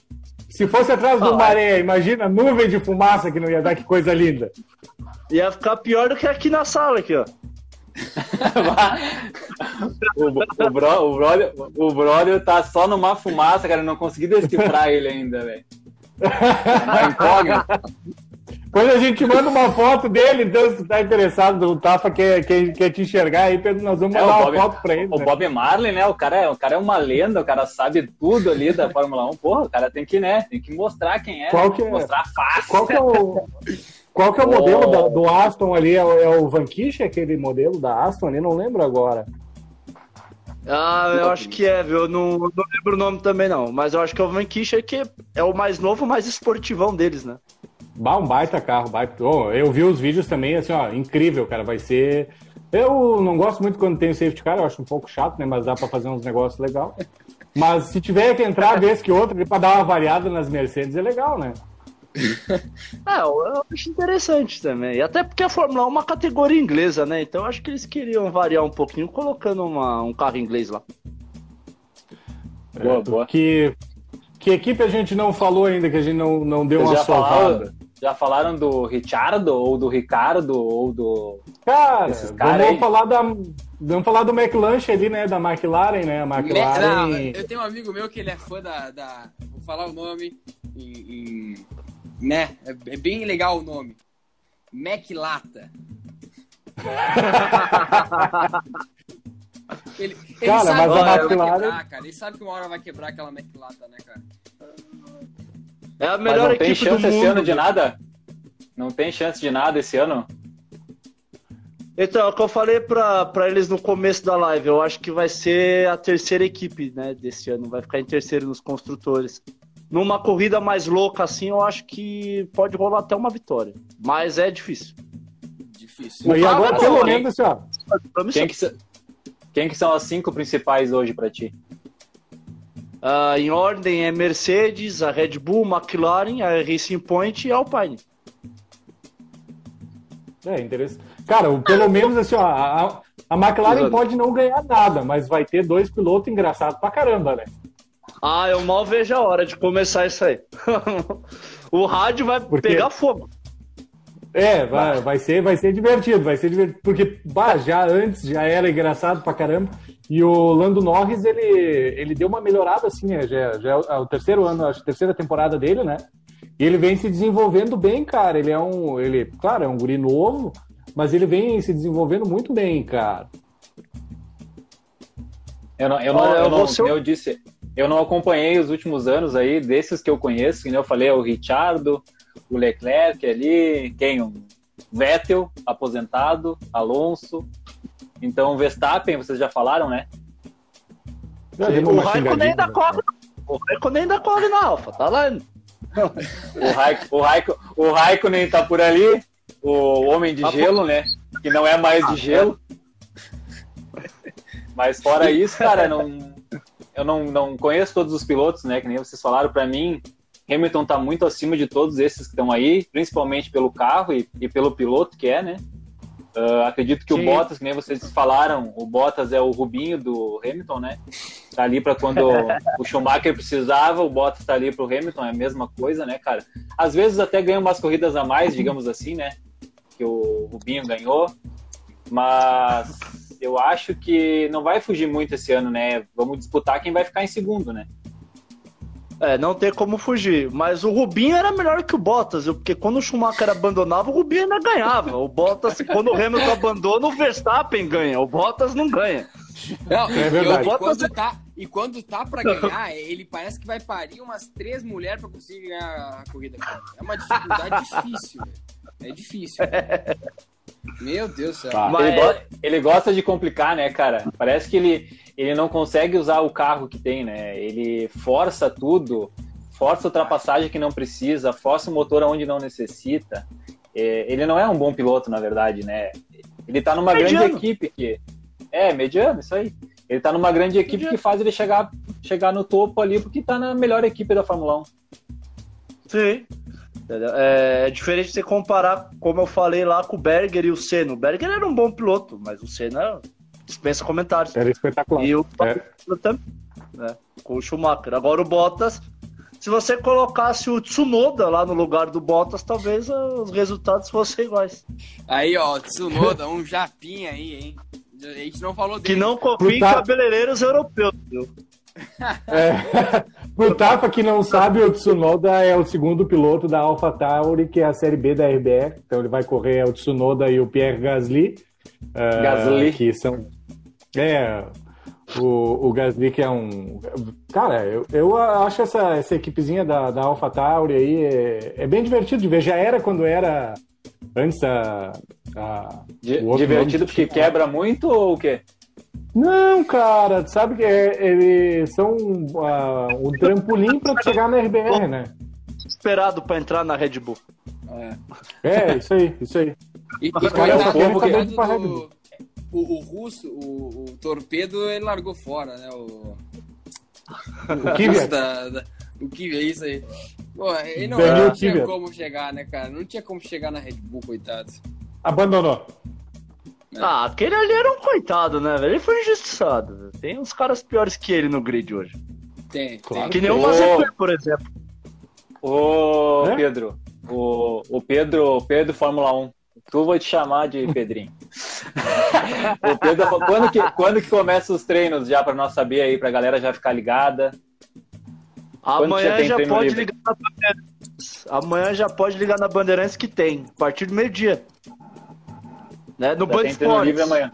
Se fosse atrás do Ah, maré, imagina a nuvem de fumaça que não ia dar, que coisa linda. Ia ficar pior do que aqui na sala, aqui, ó. o, o, bro, o, brother, o brother tá só numa fumaça, cara. Eu não consegui decifrar ele ainda, velho. É uma Quando a gente manda uma foto dele, então se tu tá interessado, o Tafa quer, quer, quer te enxergar aí, Pedro, nós vamos É, mandar uma Bob- foto pra ele. O né? Bob Marley, né? O cara, é, o cara é uma lenda, o cara sabe tudo ali da Fórmula 1. Porra, o cara tem que, né? Tem que mostrar quem é. Qual que é? Mostrar a face. Qual que é o, qual que é o Oh. modelo da- do Aston ali? É, o- é o Vanquish, aquele modelo da Aston ali? Não lembro agora. Ah, eu acho que é, viu? Eu não, não lembro o nome também, não. Mas eu acho que é o Vanquish que é o mais novo, mais esportivão deles, né? Bah, um baita carro, baita. Eu vi os vídeos também, assim, ó, incrível, cara. Vai ser. Eu não gosto muito quando tem o safety car, eu acho um pouco chato, né? Mas dá pra fazer uns negócios legais. Mas se tiver que entrar vez que outra, pra dar uma variada nas Mercedes, é legal, né? É, eu acho interessante também. Até porque a Fórmula 1 é uma categoria inglesa, né? Então eu acho que eles queriam variar um pouquinho colocando uma- um carro inglês lá. Boa, boa. Que, que equipe a gente não falou ainda, que a gente não, não deu Vocês uma soltada? Já falaram do Richardo, ou do Ricardo, ou do. Cara, Esses cara vamos aí. falar da. Vamos falar do McLanche ali, né? Da McLaren, né? A McLaren. não, eu tenho um amigo meu que ele é fã da. da- vou falar o nome. em- em- né? É, é bem legal o nome. Mac Lata. ele, ele Cara, sabe mas que a uma hora vai McLaren- quebrar, cara. Ele sabe que uma hora vai quebrar aquela Mac Lata, né, cara? É a Mas melhor não tem equipe do chance esse mundo. ano de nada? Não tem chance de nada esse ano? Então, é o que eu falei pra, pra eles no começo da live. Eu acho que vai ser a terceira equipe, né, desse ano. Vai ficar em terceiro nos construtores. Numa corrida mais louca assim, eu acho que pode rolar até uma vitória. Mas é difícil. Difícil. E carro agora, pelo bom, menos, assim, ó. Quem que, quem que são as cinco principais hoje pra ti? Ah, em ordem é Mercedes, a Red Bull, McLaren, a Racing Point e a Alpine. É interessante. Cara, pelo menos assim, ó, a, a McLaren Exato. pode não ganhar nada, mas vai ter dois pilotos engraçados pra caramba, né? Ah, eu mal vejo a hora de começar isso aí. o rádio vai Por quê? pegar fogo. É, vai, vai, ser, vai ser divertido, vai ser divertido. Porque, bah, já antes já era engraçado pra caramba. E o Lando Norris, ele, ele deu uma melhorada, assim, né? já, já é o terceiro ano, acho, a terceira temporada dele, né? E ele vem se desenvolvendo bem, cara. Ele é um, ele, claro, é um guri novo, mas ele vem se desenvolvendo muito bem, cara. Eu não, eu não, eu, não, como eu disse, eu não acompanhei os últimos anos aí, desses que eu conheço, que eu falei, é o Richardo, o Leclerc ali, quem? O Vettel, aposentado, Alonso. Então, o Verstappen, vocês já falaram, né? o Raikkonen ainda corre. O Raikkonen ainda corre na Alfa, tá lá. o, Raik, o, Raik, o Raikkonen tá por ali, o Homem de tá Gelo, né? Que não é mais de ah, gelo. Mas fora isso, cara, não, eu não, não conheço todos os pilotos, né? Que nem vocês falaram para mim. Hamilton está muito acima de todos esses que estão aí, principalmente pelo carro e, e, pelo piloto que é, né? Uh, acredito que Sim. o Bottas, que nem vocês falaram, o Bottas é o Rubinho do Hamilton, né? Tá ali para quando o Schumacher precisava, o Bottas tá ali pro Hamilton, é a mesma coisa, né, cara? Às vezes até ganha umas corridas a mais, digamos assim, né? Que o Rubinho ganhou, mas eu acho que não vai fugir muito esse ano, né? Vamos disputar quem vai ficar em segundo, né? É, não tem como fugir. Mas o Rubinho era melhor que o Bottas, porque quando o Schumacher abandonava, o Rubinho ainda ganhava. O Bottas, quando o Hamilton abandona, o Verstappen ganha. O Bottas não ganha. Não, é verdade. E, quando tá, e quando tá pra ganhar, ele parece que vai parir umas três mulheres pra conseguir ganhar a corrida. É uma dificuldade difícil, É difícil. Meu Deus do céu. Tá. Ele, go ele, gosta de complicar, né, cara? Parece que ele, ele não consegue usar o carro que tem, né? Ele força tudo, força ultrapassagem que não precisa, força o motor onde não necessita. É, ele não é um bom piloto, na verdade, né? Ele tá numa mediano. grande equipe que. É, mediano, isso aí. Ele tá numa grande equipe mediano. que faz ele chegar, chegar no topo ali, porque tá na melhor equipe da Fórmula 1. Sim. É, é diferente você comparar, como eu falei lá, com o Berger e o Senna. O Berger era um bom piloto, mas o Senna dispensa comentários. Era espetacular. E o é. também, né, com o Schumacher. Agora o Bottas, se você colocasse o Tsunoda lá no lugar do Bottas, talvez os resultados fossem iguais. Aí, ó, Tsunoda, um japinha aí, hein? A gente não falou dele. Que não confia em cabeleireiros europeus, viu? É, pro Tafa que não sabe, o Tsunoda é o segundo piloto da AlphaTauri, que é a série B da RBR. Então ele vai correr é o Tsunoda e o Pierre Gasly. Uh, Gasly. Que são. É, o, o Gasly que é um. Cara, eu, eu acho essa, essa equipezinha da, da AlphaTauri aí é, é bem divertido de ver. Já era quando era antes a. a divertido porque quebra muito ou o quê? Não, cara, sabe que é, eles são uh, um trampolim para chegar na RBR, né? Esperado para entrar na Red Bull. É. é, isso aí, isso aí. E, e coitado, povo que... do, o, o russo, o, o, Torpedo, ele largou fora, né? O, o Kivia. Da, da, o Kivia, isso aí. Pô, ele não, não tinha como chegar, né, cara? Não tinha como chegar na Red Bull, coitado. Abandonou. É. Ah, aquele ali era um coitado, né, velho? Ele foi injustiçado. Tem uns caras piores que ele no grid hoje. Tem, claro. Que nem o Mazepin, por exemplo. Ô, é? Pedro. O, o Pedro, Pedro Fórmula 1. Tu vou te chamar de Pedrinho. o Pedro, quando que, quando que começa os treinos já para nós saber aí, pra galera já ficar ligada? Amanhã já, já pode livre? ligar na Bandeirantes. Amanhã já pode ligar na Bandeirantes que tem, a partir do meio-dia. Né? No Band Esportes. livre amanhã.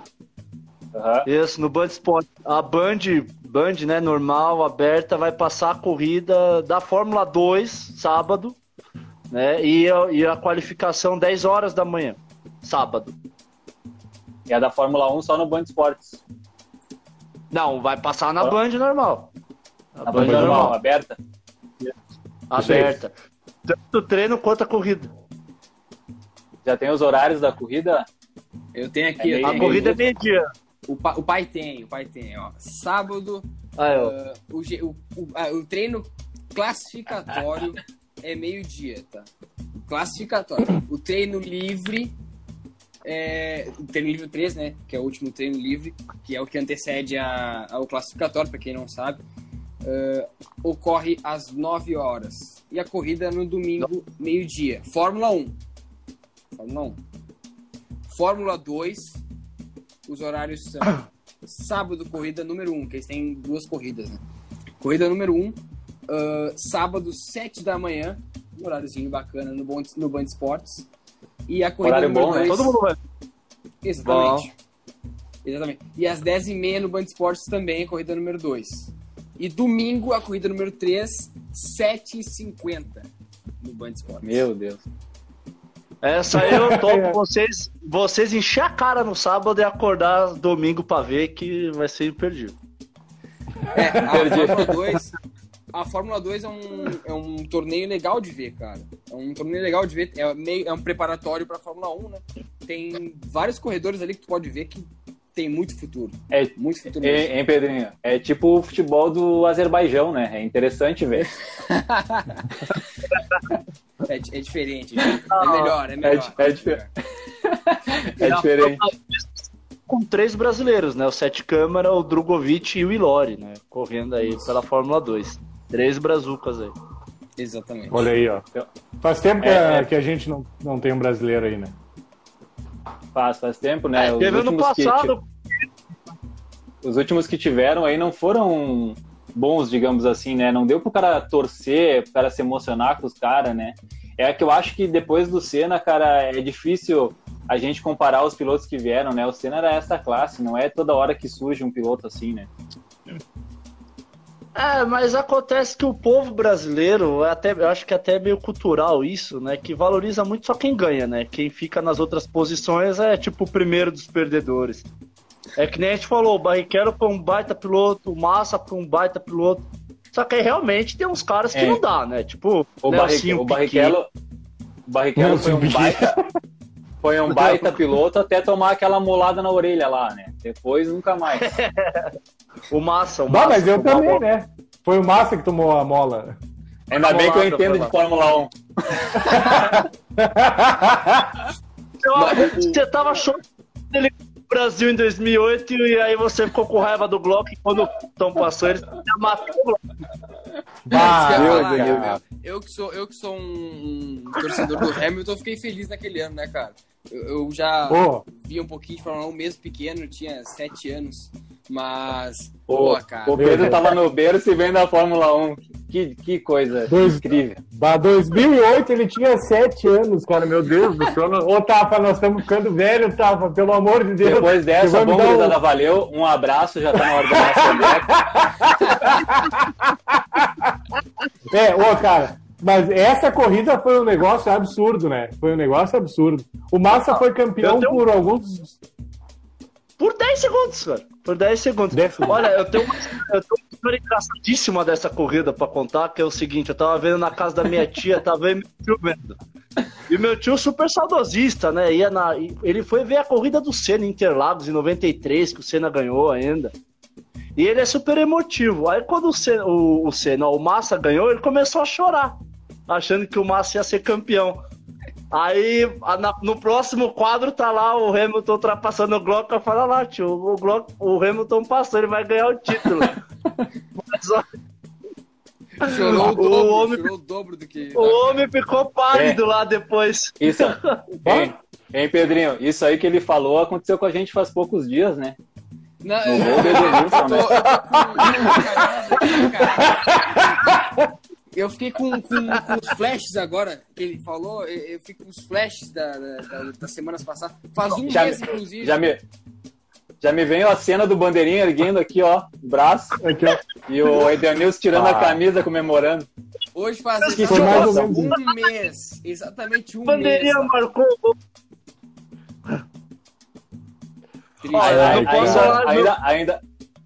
Uhum. Isso, no Band Sport. A Band, Band, né, normal, aberta, vai passar a corrida da Fórmula 2, sábado, né? E a, e a qualificação 10 horas da manhã, sábado. E a da Fórmula 1 só no Band Esportes. Não, vai passar na Band normal. A, Band, Band normal, normal, aberta. Aberta. Tanto o treino quanto a corrida. Já tem os horários da corrida? Eu tenho aqui. É a corrida é meio-dia. O, pa, o pai tem, o pai tem, ó. Sábado, ah, uh, o, o, o, uh, o, treino classificatório é meio-dia, tá? Classificatório. O treino livre é, o treino livre 3, né? Que é o último treino livre, que é o que antecede a, ao classificatório, para quem não sabe. Uh, ocorre às 9 horas. E a corrida no domingo, meio-dia. Fórmula 1. Fórmula 1. Fórmula 2, os horários são sábado, corrida número 1, um, que eles têm duas corridas, né? Corrida número 1, um, uh, sábado, 7 da manhã, um horáriozinho bacana no, Band, no Band Esportes. E a corrida Horário número bom, né? 2... Todo mundo vai. Exatamente. Exatamente. E às 10h30 no Band Esportes também a corrida número 2. E domingo a corrida número 3, 7h50 no Band Esportes. Meu Deus. Essa aí eu topo vocês, vocês encher a cara no sábado e acordar domingo pra ver que vai ser imperdível. É, a. Fórmula 2. A Fórmula 2 é um, é um torneio legal de ver, cara. É um torneio legal de ver. É, meio, é um preparatório pra Fórmula 1, né? Tem vários corredores ali que tu pode ver que tem muito futuro. É, Muito futuro mesmo. Hein, hein, Pedrinho? É tipo o futebol do Azerbaijão, né? É interessante ver. É, di- é diferente. É melhor, é melhor. é difer- É diferente. Com três brasileiros, né? O Sete Câmara, o Drogovic e o Ilori, né? Correndo aí pela Fórmula 2. Três brazucas aí. Exatamente. Olha aí, ó. Faz tempo que, É, a, é. que a gente não, não tem um brasileiro aí, né? Faz, faz tempo, né? Os Teve ano últimos que- passado, os últimos que tiveram aí não foram bons, digamos assim, né? Não deu pro cara torcer, pro cara se emocionar com os caras, né? É que eu acho que depois do Senna, cara, é difícil a gente comparar os pilotos que vieram, né? O Senna era essa classe, não é toda hora que surge um piloto assim, né? É, mas acontece que o povo brasileiro, é até, eu acho que é até meio cultural isso, né? Que valoriza muito só quem ganha, né? Quem fica nas outras posições é tipo o primeiro dos perdedores. É que nem a gente falou, o Barrichello foi um baita piloto, o Massa foi um baita piloto. Só que aí realmente tem uns caras que É. não dá, né? Tipo, O, Nelsinho Barrique, o Piquet. Barrichello, o Barrichello foi um baita, foi um baita piloto até tomar aquela molada na orelha lá, né? Depois nunca mais. O Massa, o Bah, Massa. mas eu também, né? Foi o Massa que tomou a mola. Ainda bem que eu entendo de Fórmula 1. Você tava no Brasil em 2008 e aí você ficou com raiva do Glock e quando estão passando eles já matou o Glock. Que eu falar, Deus. cara. Eu que sou, eu que sou um, um torcedor do Hamilton, eu fiquei feliz naquele ano, né, cara? Eu, eu já Pô, vi um pouquinho de Fórmula 1 mesmo pequeno, tinha sete anos, mas Pô, pô, cara. o Pedro tava no berço e vem da Fórmula 1. Que, que coisa Dois- incrível. bah, 2008 ele tinha 7 anos, cara. Meu Deus do céu. Ô, Tafa, nós estamos ficando velho, Tafa, pelo amor de Deus. Depois dessa, bom, dar um- gurizada, valeu. Um abraço, já tá na hora do nosso É, ô, cara, mas essa corrida foi um negócio absurdo, né? Foi um negócio absurdo. O Massa foi campeão tenho- por alguns. Por 10 segundos, cara. Por 10 segundos. 10 segundos. Olha, eu tenho, uma, eu tenho uma história engraçadíssima dessa corrida pra contar, que é o seguinte, eu tava vendo na casa da minha tia, tava vendo meu tio vendo. E meu tio super saudosista, né? Ia na, ele foi ver a corrida do Senna em Interlagos em 93, que o Senna ganhou ainda. E ele é super emotivo. Aí quando o Senna, o, o, Senna, o Massa ganhou, ele começou a chorar, achando que o Massa ia ser campeão. Aí, na- no próximo quadro tá lá o Hamilton ultrapassando o Glock. Eu falo, "Ah lá, tio, o, Glock, o Hamilton passou, ele vai ganhar o título. Mas, ó, Chorou o O dobro, homem- chorou o dobro do que. o homem ficou pálido lá depois. Isso. Hein, hein, Pedrinho? Isso aí que ele falou aconteceu com a gente faz poucos dias, né? Não, No gol do Edenilson, né? Eu, fiquei com, com, com os flashes agora que ele falou. Eu, eu fiquei com os flashes da, da- da- das semanas passadas. Faz um Já, mês, inclusive. já me, já me veio a cena do bandeirinha erguendo aqui, ó, o braço, Aqui, ó. e o Edenilson tirando Ah. a camisa, comemorando. Hoje faz Foi mais ou exatamente um mês. Exatamente um Bandeirinha mês. marcou o gol. Triste. Olha, Ai, eu não posso cara. falar, ainda, ainda,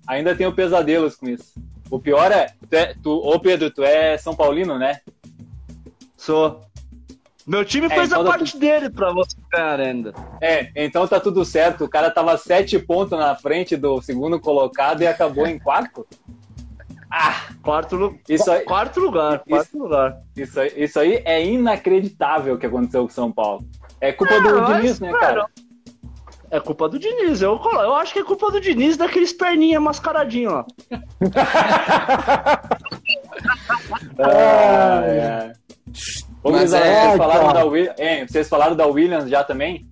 ainda tenho pesadelos com isso. O pior é, tu, é- tu, ô Pedro, tu é São Paulino, né? Sou. Meu time É, fez a então dá parte dele pra você ganhar ainda. É, então tá tudo certo. O cara tava sete pontos na frente do segundo colocado e acabou em quarto. Ah, Quarto, lu- Isso aí- quarto lugar, quarto lugar. isso aí, isso aí é inacreditável o que aconteceu com o São Paulo. É culpa do mas, Diniz, né, cara? É culpa do Diniz. Eu, colo- eu acho que é culpa do Diniz daqueles perninha mascaradinho lá. Ah, é. Ô, Mas é, vocês, falaram cara. da hein, vocês falaram da Williams já também?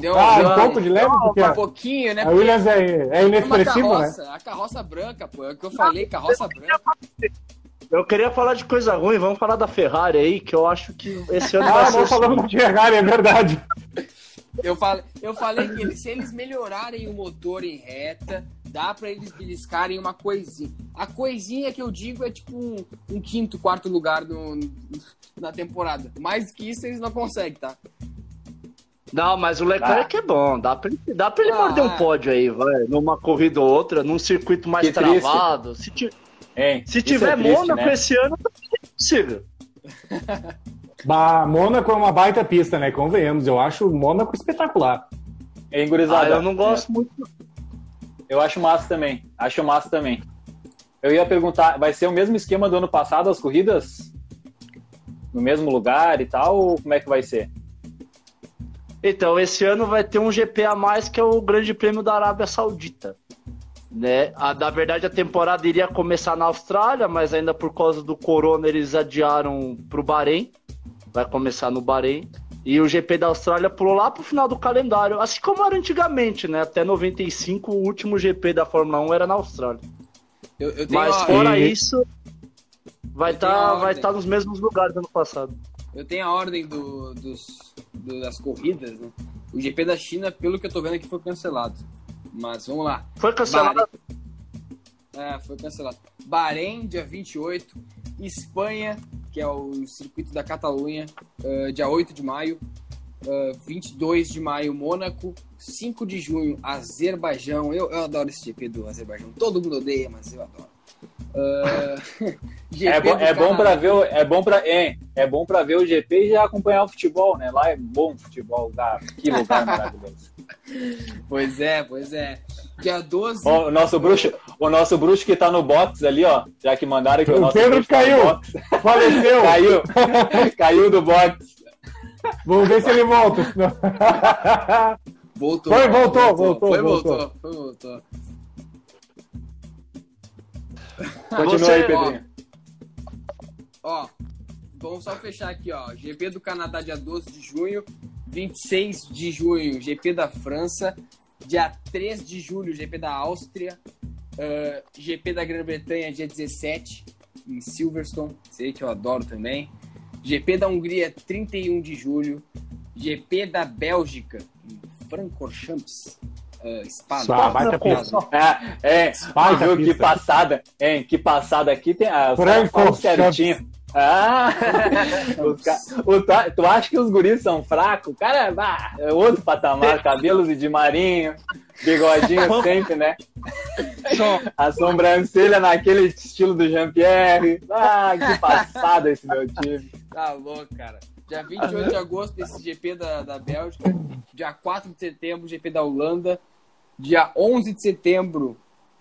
Deu, Ah, um pouco de leve, porque um pouquinho, né? a Williams é, é inexpressivo, né? a carroça branca, pô. É o que eu falei, carroça branca. Eu queria falar de coisa ruim, vamos falar da Ferrari aí, que eu acho que esse ano vai Ah, ser. nós falamos do Ferrari, é verdade. Eu falei, eu falei que eles, se eles melhorarem o motor em reta, dá pra eles beliscarem uma coisinha. A coisinha que eu digo é tipo um, um quinto, quarto lugar no, na temporada. Mais que isso eles não conseguem, tá? Não, mas o Leclerc é bom, dá pra, ele- dá pra ele Ah, morder um é. pódio aí, vai. Numa corrida ou outra, num circuito mais Que triste. travado. Se, ti- Hein? se Isso tiver é triste, Mônaco né? esse ano, consiga. Bah, Mônaco é uma baita pista, né? Convenhamos. Eu acho o Mônaco espetacular. Hein, gurizada? Ah, eu não gosto muito. Eu acho massa também. Acho massa também. Eu ia perguntar, vai ser o mesmo esquema do ano passado, as corridas? No mesmo lugar e tal, ou como é que vai ser? Então, esse ano vai ter um GP a mais que é o Grande Prêmio da Arábia Saudita. Né? A, na verdade, a temporada iria começar na Austrália, mas ainda por causa do corona eles adiaram para o Bahrein. Vai começar no Bahrein. E o GP da Austrália pulou lá pro final do calendário. Assim como era antigamente, né? Até 95, o último GP da Fórmula 1 era na Austrália. Eu, eu Mas a, fora E- isso, vai estar ordem. vai tá nos mesmos lugares do ano passado. eu tenho a ordem do, dos, do- das corridas, né? O GP da China, pelo que eu tô vendo aqui, foi cancelado. Mas vamos lá. Foi cancelado. É, foi cancelado. Bahrein, dia 28. Espanha, que é o circuito da Catalunha, eh, dia 8 de maio. Eh, 22 de maio, Mônaco. 5 de junho, Azerbaijão. Eu, eu adoro esse GP do Azerbaijão. Todo mundo odeia, mas eu adoro. GP É, bom, do é bom para ver, o- é bom para, é, é bom para ver o GP e já acompanhar o futebol, né? Lá é bom futebol, lá, que lugar maravilhoso. Pois é, pois é. Dia 12. Ó, o nosso bruxo, o nosso bruxo que tá no box ali, ó, já que mandaram que o, O nosso Pedro bruxo tá no caiu. box. Faleceu. caiu, caiu do box. Vamos ver se ele volta. senão- Voltou. Foi, voltou, voltou, Foi, voltou. voltou. Foi, voltou. Continua Você- aí, Pedrinho. Ó, vamos só fechar aqui, ó. GP do Canadá, dia 12 de junho. 26 de junho, GP da França. Dia 3 de julho, GP da Áustria. ah, GP da Grã-Bretanha, dia 17, em Silverstone. Sei que eu adoro também. GP da Hungria, 31 de julho. GP da Bélgica, em Francorchamps. Uh, Spa. Ah, baita pista. Ah, é, Baita viu que pista. passada, hein? Que passada aqui tem. Ah, Franco certinho. Ah, os ca- o tu acha que os guris são fracos? O cara bah, é outro patamar, cabelos de marinho, bigodinho sempre, né? A sobrancelha naquele estilo do Jean-Pierre. Ah, que passada esse meu time. Tá louco, cara. Dia 28 de agosto, esse GP da, da Bélgica. Dia 4 de setembro, GP da Holanda. Dia 11 de setembro,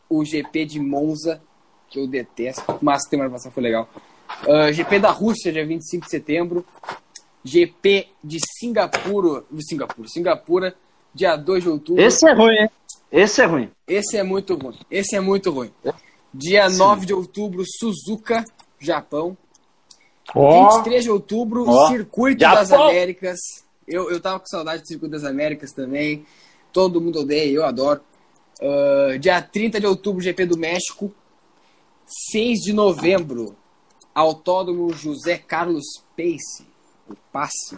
o GP de Monza, que eu detesto, mas a semana passada foi legal. Ah, GP da Rússia, dia 25 de setembro. GP de Singapura, Singapura, Singapura, dia 2 de outubro. Esse é ruim, hein? Esse é ruim. Esse é muito ruim. Esse é muito ruim. Dia 9 de outubro, Suzuka, Japão. Ó, 23 de outubro, Ó, Circuito Japão. das Américas. Eu, eu tava com saudade do Circuito das Américas também. Todo mundo odeia, eu adoro. Ah, dia 30 de outubro, GP do México. 6 de novembro, Autódromo José Carlos Pace. O Passe.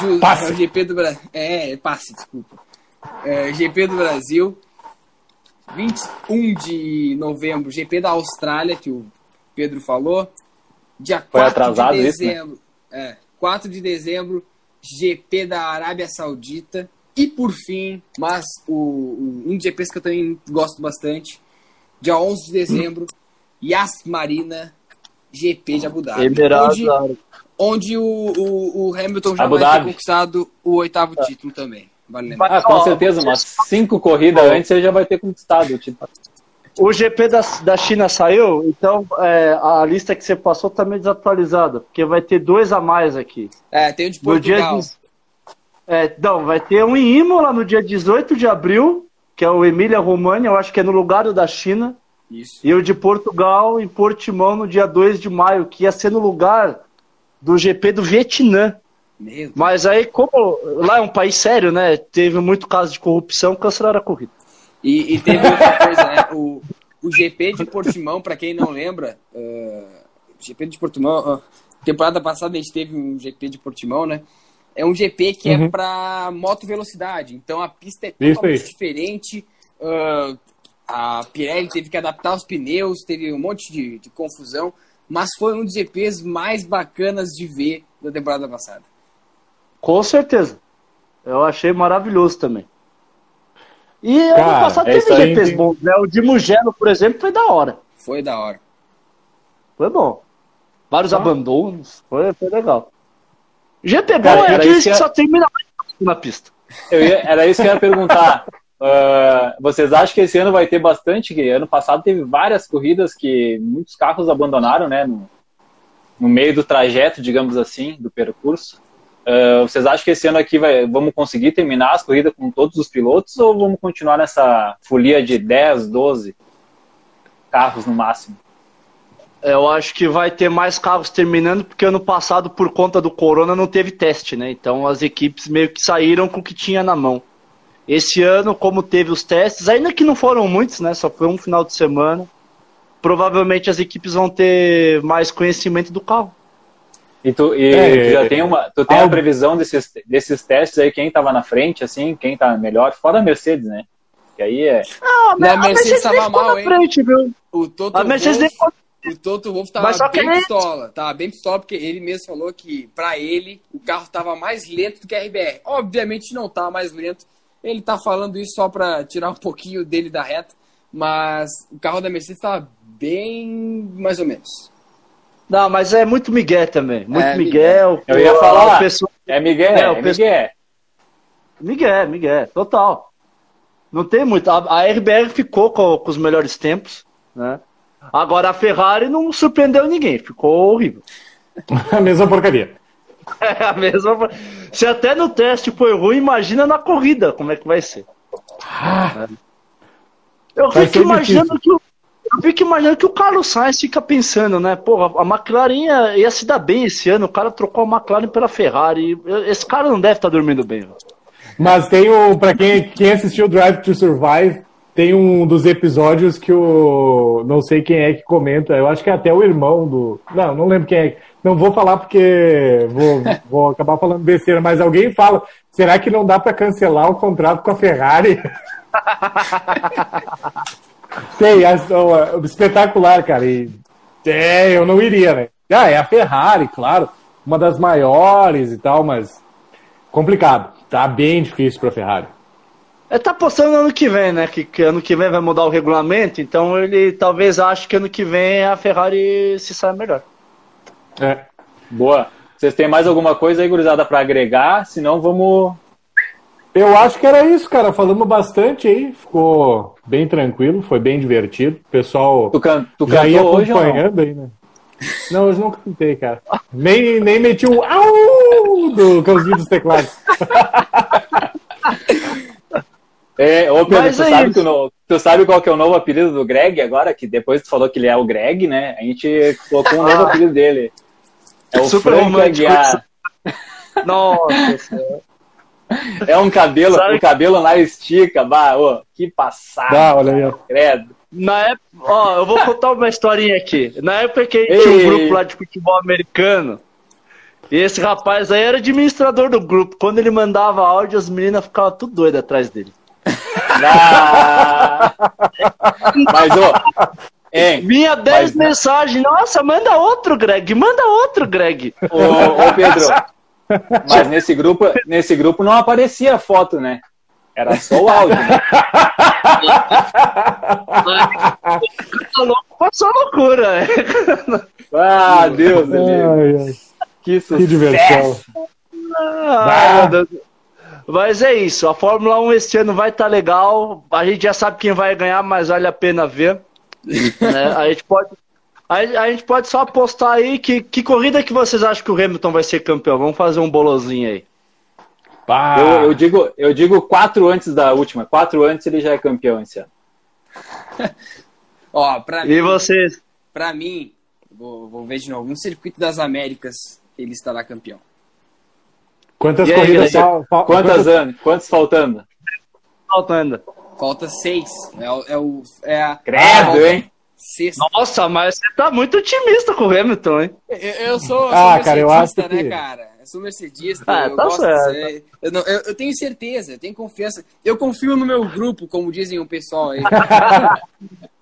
Ju- Passe. é o GP do Brasil. É, é Passe, desculpa. É, GP do Brasil. 21 de novembro, GP da Austrália, que o Pedro falou. Dia Foi 4 atrasado de isso, né? dezembro. É, 4 de dezembro, GP da Arábia Saudita. E por fim, mas o, o- um dos GPs que eu também gosto bastante, dia 11 de dezembro, Yas Marina, GP de Abu Dhabi. Emirados Onde, Árabes. onde o, o, o Hamilton já Abu vai ter conquistado o oitavo título também. Vale lembrar. Ah, com certeza, umas cinco corridas antes você já vai ter conquistado o título. O GP da, da China saiu, então é, a lista que você passou tá meio desatualizada, porque vai ter dois a mais aqui. É, tem o de No dia Portugal. de, é, não, vai ter um em Imola no dia 18 de abril, que é o Emília Romagna, eu acho que é no lugar da China, Isso. e o de Portugal em Portimão no dia 2 de maio, que ia ser no lugar do GP do Vietnã. Mas aí, como lá é um país sério, né? Teve muito caso de corrupção, cancelaram a corrida. E, e teve outra coisa, né? O, o GP de Portimão, pra quem não lembra, uh, GP de Portimão, uh, temporada passada a gente teve um GP de Portimão, né? É um GP que é Uhum. pra moto velocidade, então a pista é totalmente diferente. uh, a Pirelli teve que adaptar os pneus, teve um monte de, de confusão, mas foi um dos GPs mais bacanas de ver da temporada passada. Com certeza. Eu achei maravilhoso também. E ano Cara, passado é teve GPs bons, né? O de Mugello, por exemplo, foi da hora. Foi da hora. Foi bom. Vários Ah. abandonos. Foi, foi legal. GP bom Cara, é aqueles isso que que só termina mais na pista. Eu ia- era isso que eu ia perguntar. Ah, vocês acham que esse ano vai ter bastante? Que ano passado teve várias corridas que muitos carros abandonaram, né? No, no meio do trajeto, digamos assim, do percurso. Ah, vocês acham que esse ano aqui vai, vamos conseguir terminar as corridas com todos os pilotos ou vamos continuar nessa folia de 10, 12 carros no máximo? Eu acho que vai ter mais carros terminando, porque ano passado, por conta do corona, não teve teste, né? Então as equipes meio que saíram com o que tinha na mão. Esse ano, como teve os testes, ainda que não foram muitos, né? Só foi um final de semana. Provavelmente as equipes vão ter mais conhecimento do carro. E tu, e É, tu já tem uma, tu tem algo- a previsão desses, desses testes aí, quem tava na frente, assim, quem tá melhor, fora a Mercedes, né? Que aí é. Ah, Não, a Mercedes tava nem ficou mal, hein? frente, viu? O Toto A Mercedes nem Wolff- O Toto Wolff tava Mas só que bem ele- pistola, tava bem pistola porque ele mesmo falou que pra ele o carro tava mais lento do que a RBR. Obviamente não tá mais lento. Ele tá falando isso só pra tirar um pouquinho dele da reta, mas o carro da Mercedes tava bem mais ou menos. Não, mas é muito Miguel também. Muito É, Miguel. Eu ia falar. o pessoal- É Miguel, É, é, o pessoal- Miguel. Miguel, Miguel, total. Não tem muito. A, a RBR ficou com, com os melhores tempos, né? Agora a Ferrari não surpreendeu ninguém, ficou horrível. A mesma porcaria. É a mesma. Se até no teste foi ruim, imagina na corrida como é que vai ser. Eu Vai fico ser imaginando que o, eu fico imaginando que o Carlos Sainz fica pensando, né? Porra, a McLaren ia, ia se dar bem esse ano, o cara trocou a McLaren pela Ferrari. Esse cara não deve estar dormindo bem. Mas tem o. Pra quem, quem assistiu Drive to Survive, tem um dos episódios que o. Não sei quem é que comenta. Eu acho que é até o irmão do. Não, não lembro quem é. Não vou falar porque vou, vou acabar falando besteira, mas alguém fala. Será que não dá pra cancelar o contrato com a Ferrari? tem, as- ó, espetacular, cara. E, é, eu não iria, né? Ah, é a Ferrari, claro. Uma das maiores e tal, mas complicado. Tá bem difícil pra Ferrari. Ele tá postando no ano que vem, né? Que, que ano que vem vai mudar o regulamento, então ele talvez ache que ano que vem a Ferrari se saia melhor. É. Boa. Vocês têm mais alguma coisa aí, gurizada, pra agregar? Senão vamos. Eu acho que era isso, cara. Falamos bastante aí. Ficou bem tranquilo, foi bem divertido. O pessoal Tu, can... tu já ia não? acompanhando aí, né? Não, hoje não cantei, cara. Nem, nem meti o au do cãozinho dos teclados. É, ô Pedro, Mas tu, é sabe isso. que o tu sabe qual que é o novo apelido do Greg agora? Que depois tu falou que ele é o Greg, né? A gente colocou um novo apelido dele. É o Super Frank romântico Aguiar. Nossa senhora. É um cabelo, Sabe- o cabelo lá estica, bah, ô, que passada. Dá, olha aí, ó. Credo. Na época, ó, eu vou contar uma historinha aqui. Na época que tinha Ei. um grupo lá de futebol americano, e esse rapaz aí era administrador do grupo. Quando ele mandava áudio, as meninas ficavam tudo doidas atrás dele. Ah. Mas, ô, hein, Vinha 10 Mas- mensagens. Nossa, manda outro, Greg. Manda outro, Greg. ô, ô Pedro, mas nesse grupo, nesse grupo não aparecia a foto, né? Era só o áudio, né? Tá louco, passou loucura. Ah, Deus, amigo. Ai, ai. Que sucesso. Que diversão. Ah. Mas é isso, a Fórmula 1 este ano vai estar legal. A gente já sabe quem vai ganhar, mas vale a pena ver. né? A gente pode. A, a gente pode só apostar aí que, que corrida que vocês acham que o Hamilton vai ser campeão? Vamos fazer um bolozinho aí. Eu, eu digo, eu digo quatro antes da última. Quatro antes ele já é campeão esse ano. Ó, pra E mim, vocês? pra mim vou, vou ver de novo, no Circuito das Américas ele estará campeão. Quantas aí, corridas fal- fal- Quantas quantas- anos? Quantos faltando? Falta seis. É, o- é, o, é a Credo, falta hein? Sexta. Nossa, mas você tá muito otimista com o Hamilton, hein? Eu, eu sou, eu sou Ah, cara, eu acho né, que- cara? Eu sou mercedista, Ah, eu tá gosto certo. de ser- eu, não- eu- eu tenho certeza, eu tenho confiança. Eu confio no meu grupo, como dizem o pessoal aí.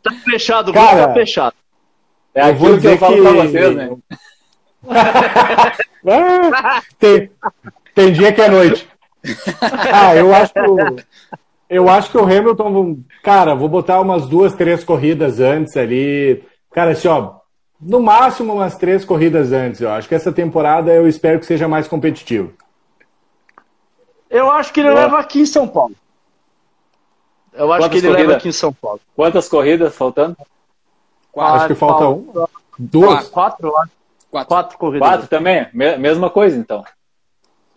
Tá fechado, o Cara, grupo tá fechado. É Eu vou aquilo que eu falo que- pra vocês, né? Ah, tem, tem dia que é noite. Ah, eu acho eu acho que o Hamilton, cara, vou botar umas duas, três corridas antes ali. Cara, assim, ó, no máximo umas três corridas antes. Eu acho que essa temporada eu espero que seja mais competitivo. Eu acho que ele Boa. leva aqui em São Paulo. Eu acho Quantas que ele leva aqui em São Paulo. Quantas corridas faltando? acho que falta um. Duas. Quatro, eu acho. Quatro. Quatro corridas. Quatro também? Me- mesma coisa, então.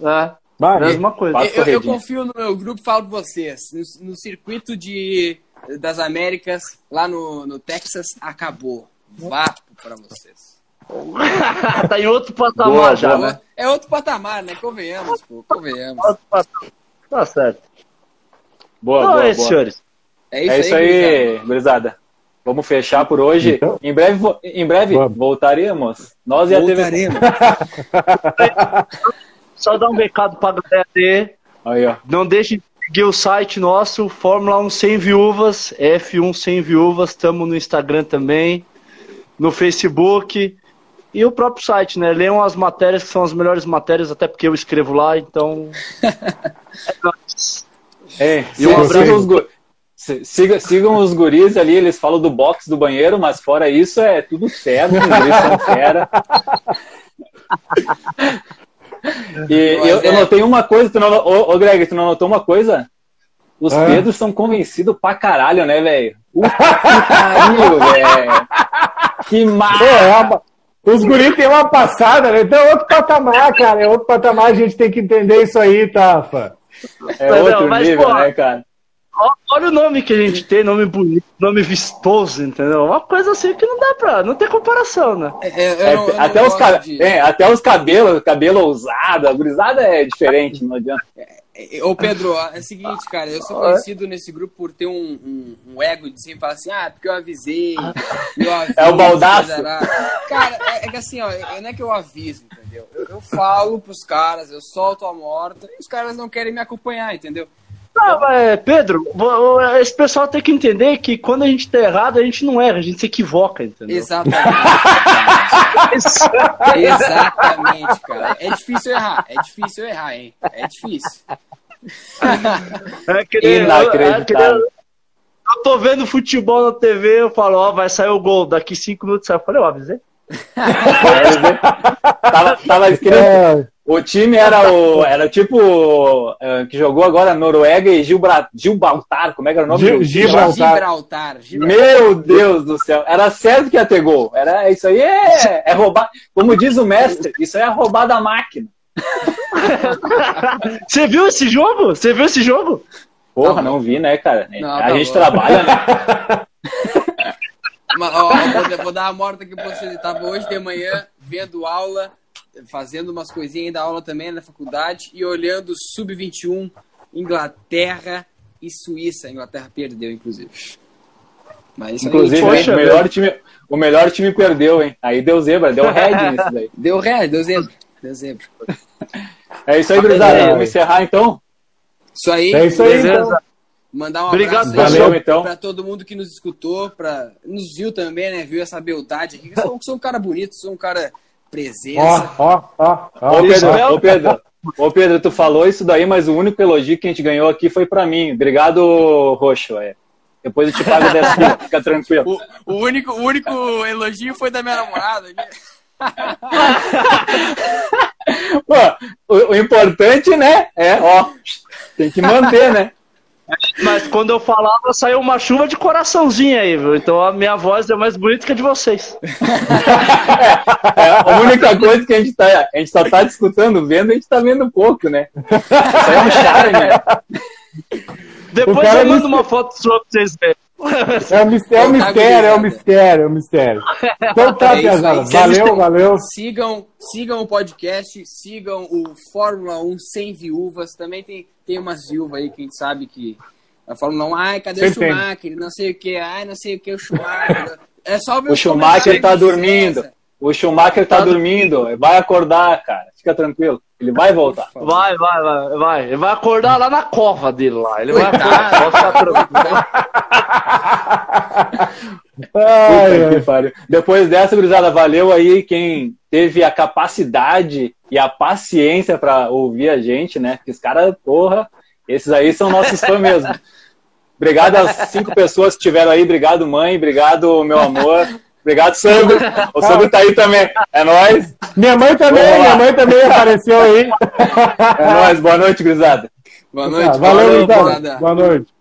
É, Vai. mesma coisa. Quatro Eu, eu confio no meu grupo, falo pra vocês. No, no circuito de, das Américas, lá no, no Texas, acabou. Vapo pra vocês. tá em outro patamar Boa, já, boa. né? É outro patamar, né? Convenhamos, pô. Convenhamos. Outro patamar. Tá certo. Boa, Então boa, é isso, boa. senhores. É isso, É isso aí, aí, gurizada. Vamos fechar por hoje. Então? Em breve, em breve voltaremos. Nós e a TV. Só dar um recado pra galera aí. Aí, ó. Não deixe de seguir o site nosso, Fórmula 1 Sem Viúvas, F1 Sem Viúvas. Estamos no Instagram também, no Facebook e o próprio site, né? Leiam as matérias, que são as melhores matérias, até porque eu escrevo lá, então. é nóis. Ei, E um abraço. siga- sigam os guris ali, eles falam do box do banheiro, mas fora isso é tudo certo, os guris são fera. E Mas eu, eu é- notei uma coisa, tu não, ô, ô Greg, tu não notou uma coisa? Os Ah. Pedros são convencidos pra caralho, né, velho? Puta que pariu, velho. Que massa! é Os guris têm uma passada, né? Então é outro patamar, cara. É outro patamar, a gente tem que entender isso aí, Tafa. É Não, outro mas, nível, pô, né, cara? Olha o nome que a gente tem, nome bonito, nome vistoso, entendeu? Uma coisa assim que não dá pra. Não tem comparação, né? É, é, É, não até, os ca- de- é, até os cabelos, cabelo ousado, a gurizada é diferente, não adianta. É, Ô Pedro, é o seguinte, cara, eu sou conhecido nesse grupo por ter um, um, um ego de sempre falar assim, ah, porque eu avisei, eu aviso, É o baldaço. Cara, é, é que assim, ó, não é que eu aviso, entendeu? Eu, eu falo pros caras, eu solto a morta, e os caras não querem me acompanhar, entendeu? Não, mas, Pedro, esse pessoal tem que entender que quando a gente tá errado, a gente não erra, a gente se equivoca, entendeu? Exatamente. Exatamente, cara. É difícil errar, é difícil errar, hein? É difícil. É que nem- Inacreditável. é que nem- Eu tô vendo futebol na TV, eu falo, ó, vai sair o gol, daqui cinco minutos sai. Eu falei, ó, avisei. tava, tava escrito. É, O time era o. Era tipo. eh, que jogou agora Noruega e Gilbra, Gilbaltar. Como é que era o nome? Gil- Gibraltar. Gibraltar. Gibraltar. Meu Deus do céu. Era certo que ia ter gol. Era, isso aí é, é roubar. Como diz o mestre, isso aí é roubar da máquina. Você viu esse jogo? Você viu esse jogo? Porra, Tá não vi, né, cara? Não, a tá gente bom. trabalha, né? Mas, ó, vou, vou dar a morta aqui pra vocês. Eu tava hoje de manhã vendo aula, fazendo umas coisinhas da aula também na faculdade e olhando Sub-21, Inglaterra e Suíça. A Inglaterra perdeu, inclusive. Mas isso aí, Inclusive, Poxa, o, melhor time, o melhor time perdeu, hein? Aí deu zebra, deu red nisso daí. deu ré, deu zebra. Deu zebra. É isso aí, gurizada. É. Vamos encerrar então? Isso aí. É isso aí, Beleza. então. Mandar um Obrigado, abraço Valeu, aí então. pra todo mundo que nos escutou, pra, nos viu também, né? Viu essa beldade aqui. Eu sou, sou um cara bonito, sou um cara presença. Ó, ó, ó. ó. Ô Pedro, ô Pedro, ô Pedro, tu falou isso daí, mas o único elogio que a gente ganhou aqui foi pra mim. Obrigado, Roxo. É. Depois eu te pago 10 quilos, fica tranquilo. O, o único, o único elogio foi da minha namorada. né? Pô, o, o importante, né? É, ó, tem que manter, né? Mas quando eu falava, saiu uma chuva de coraçãozinho aí, viu? Então a minha voz é mais bonita que a de vocês. É, a única coisa que a gente, tá, a gente só tá discutando, vendo, a gente tá vendo pouco, né? Aí é um charme, né? Depois eu mando disse- uma foto sua pra vocês verem. É um mistério, é um mistério, é um mistério, é um mistério. Então tá, É Piazada. Valeu, valeu. Sigam, sigam o podcast, sigam o Fórmula 1 sem viúvas. Também tem, tem umas viúvas aí que a gente sabe que a Fórmula 1, ai, cadê Sempre o tem. Schumacher? Não sei o que, ai, não sei o que, o Schumacher. É só ver O Schumacher tá dormindo. O Schumacher tá dormindo. Vai acordar, cara. Fica tranquilo. Ele vai voltar. Vai, vai, vai, vai. Ele vai acordar lá na cova dele lá. Ele vai acordar. Tranquilo. Ai, Puta. Depois dessa, gurizada, valeu aí quem teve a capacidade e a paciência pra ouvir a gente, né? Porque os caras, porra, esses aí são nossos fãs mesmo. Obrigado às cinco pessoas que estiveram aí. Obrigado, mãe. Obrigado, meu amor. Obrigado, Sandro. O Sandro tá aí também. É nóis. Minha mãe também, minha mãe também apareceu aí. É nóis. Boa noite, gurizada. Boa noite, Tá, valeu, valeu, então. gurizada. Boa noite.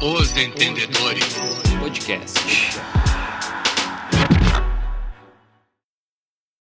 Os Entendedores Podcast.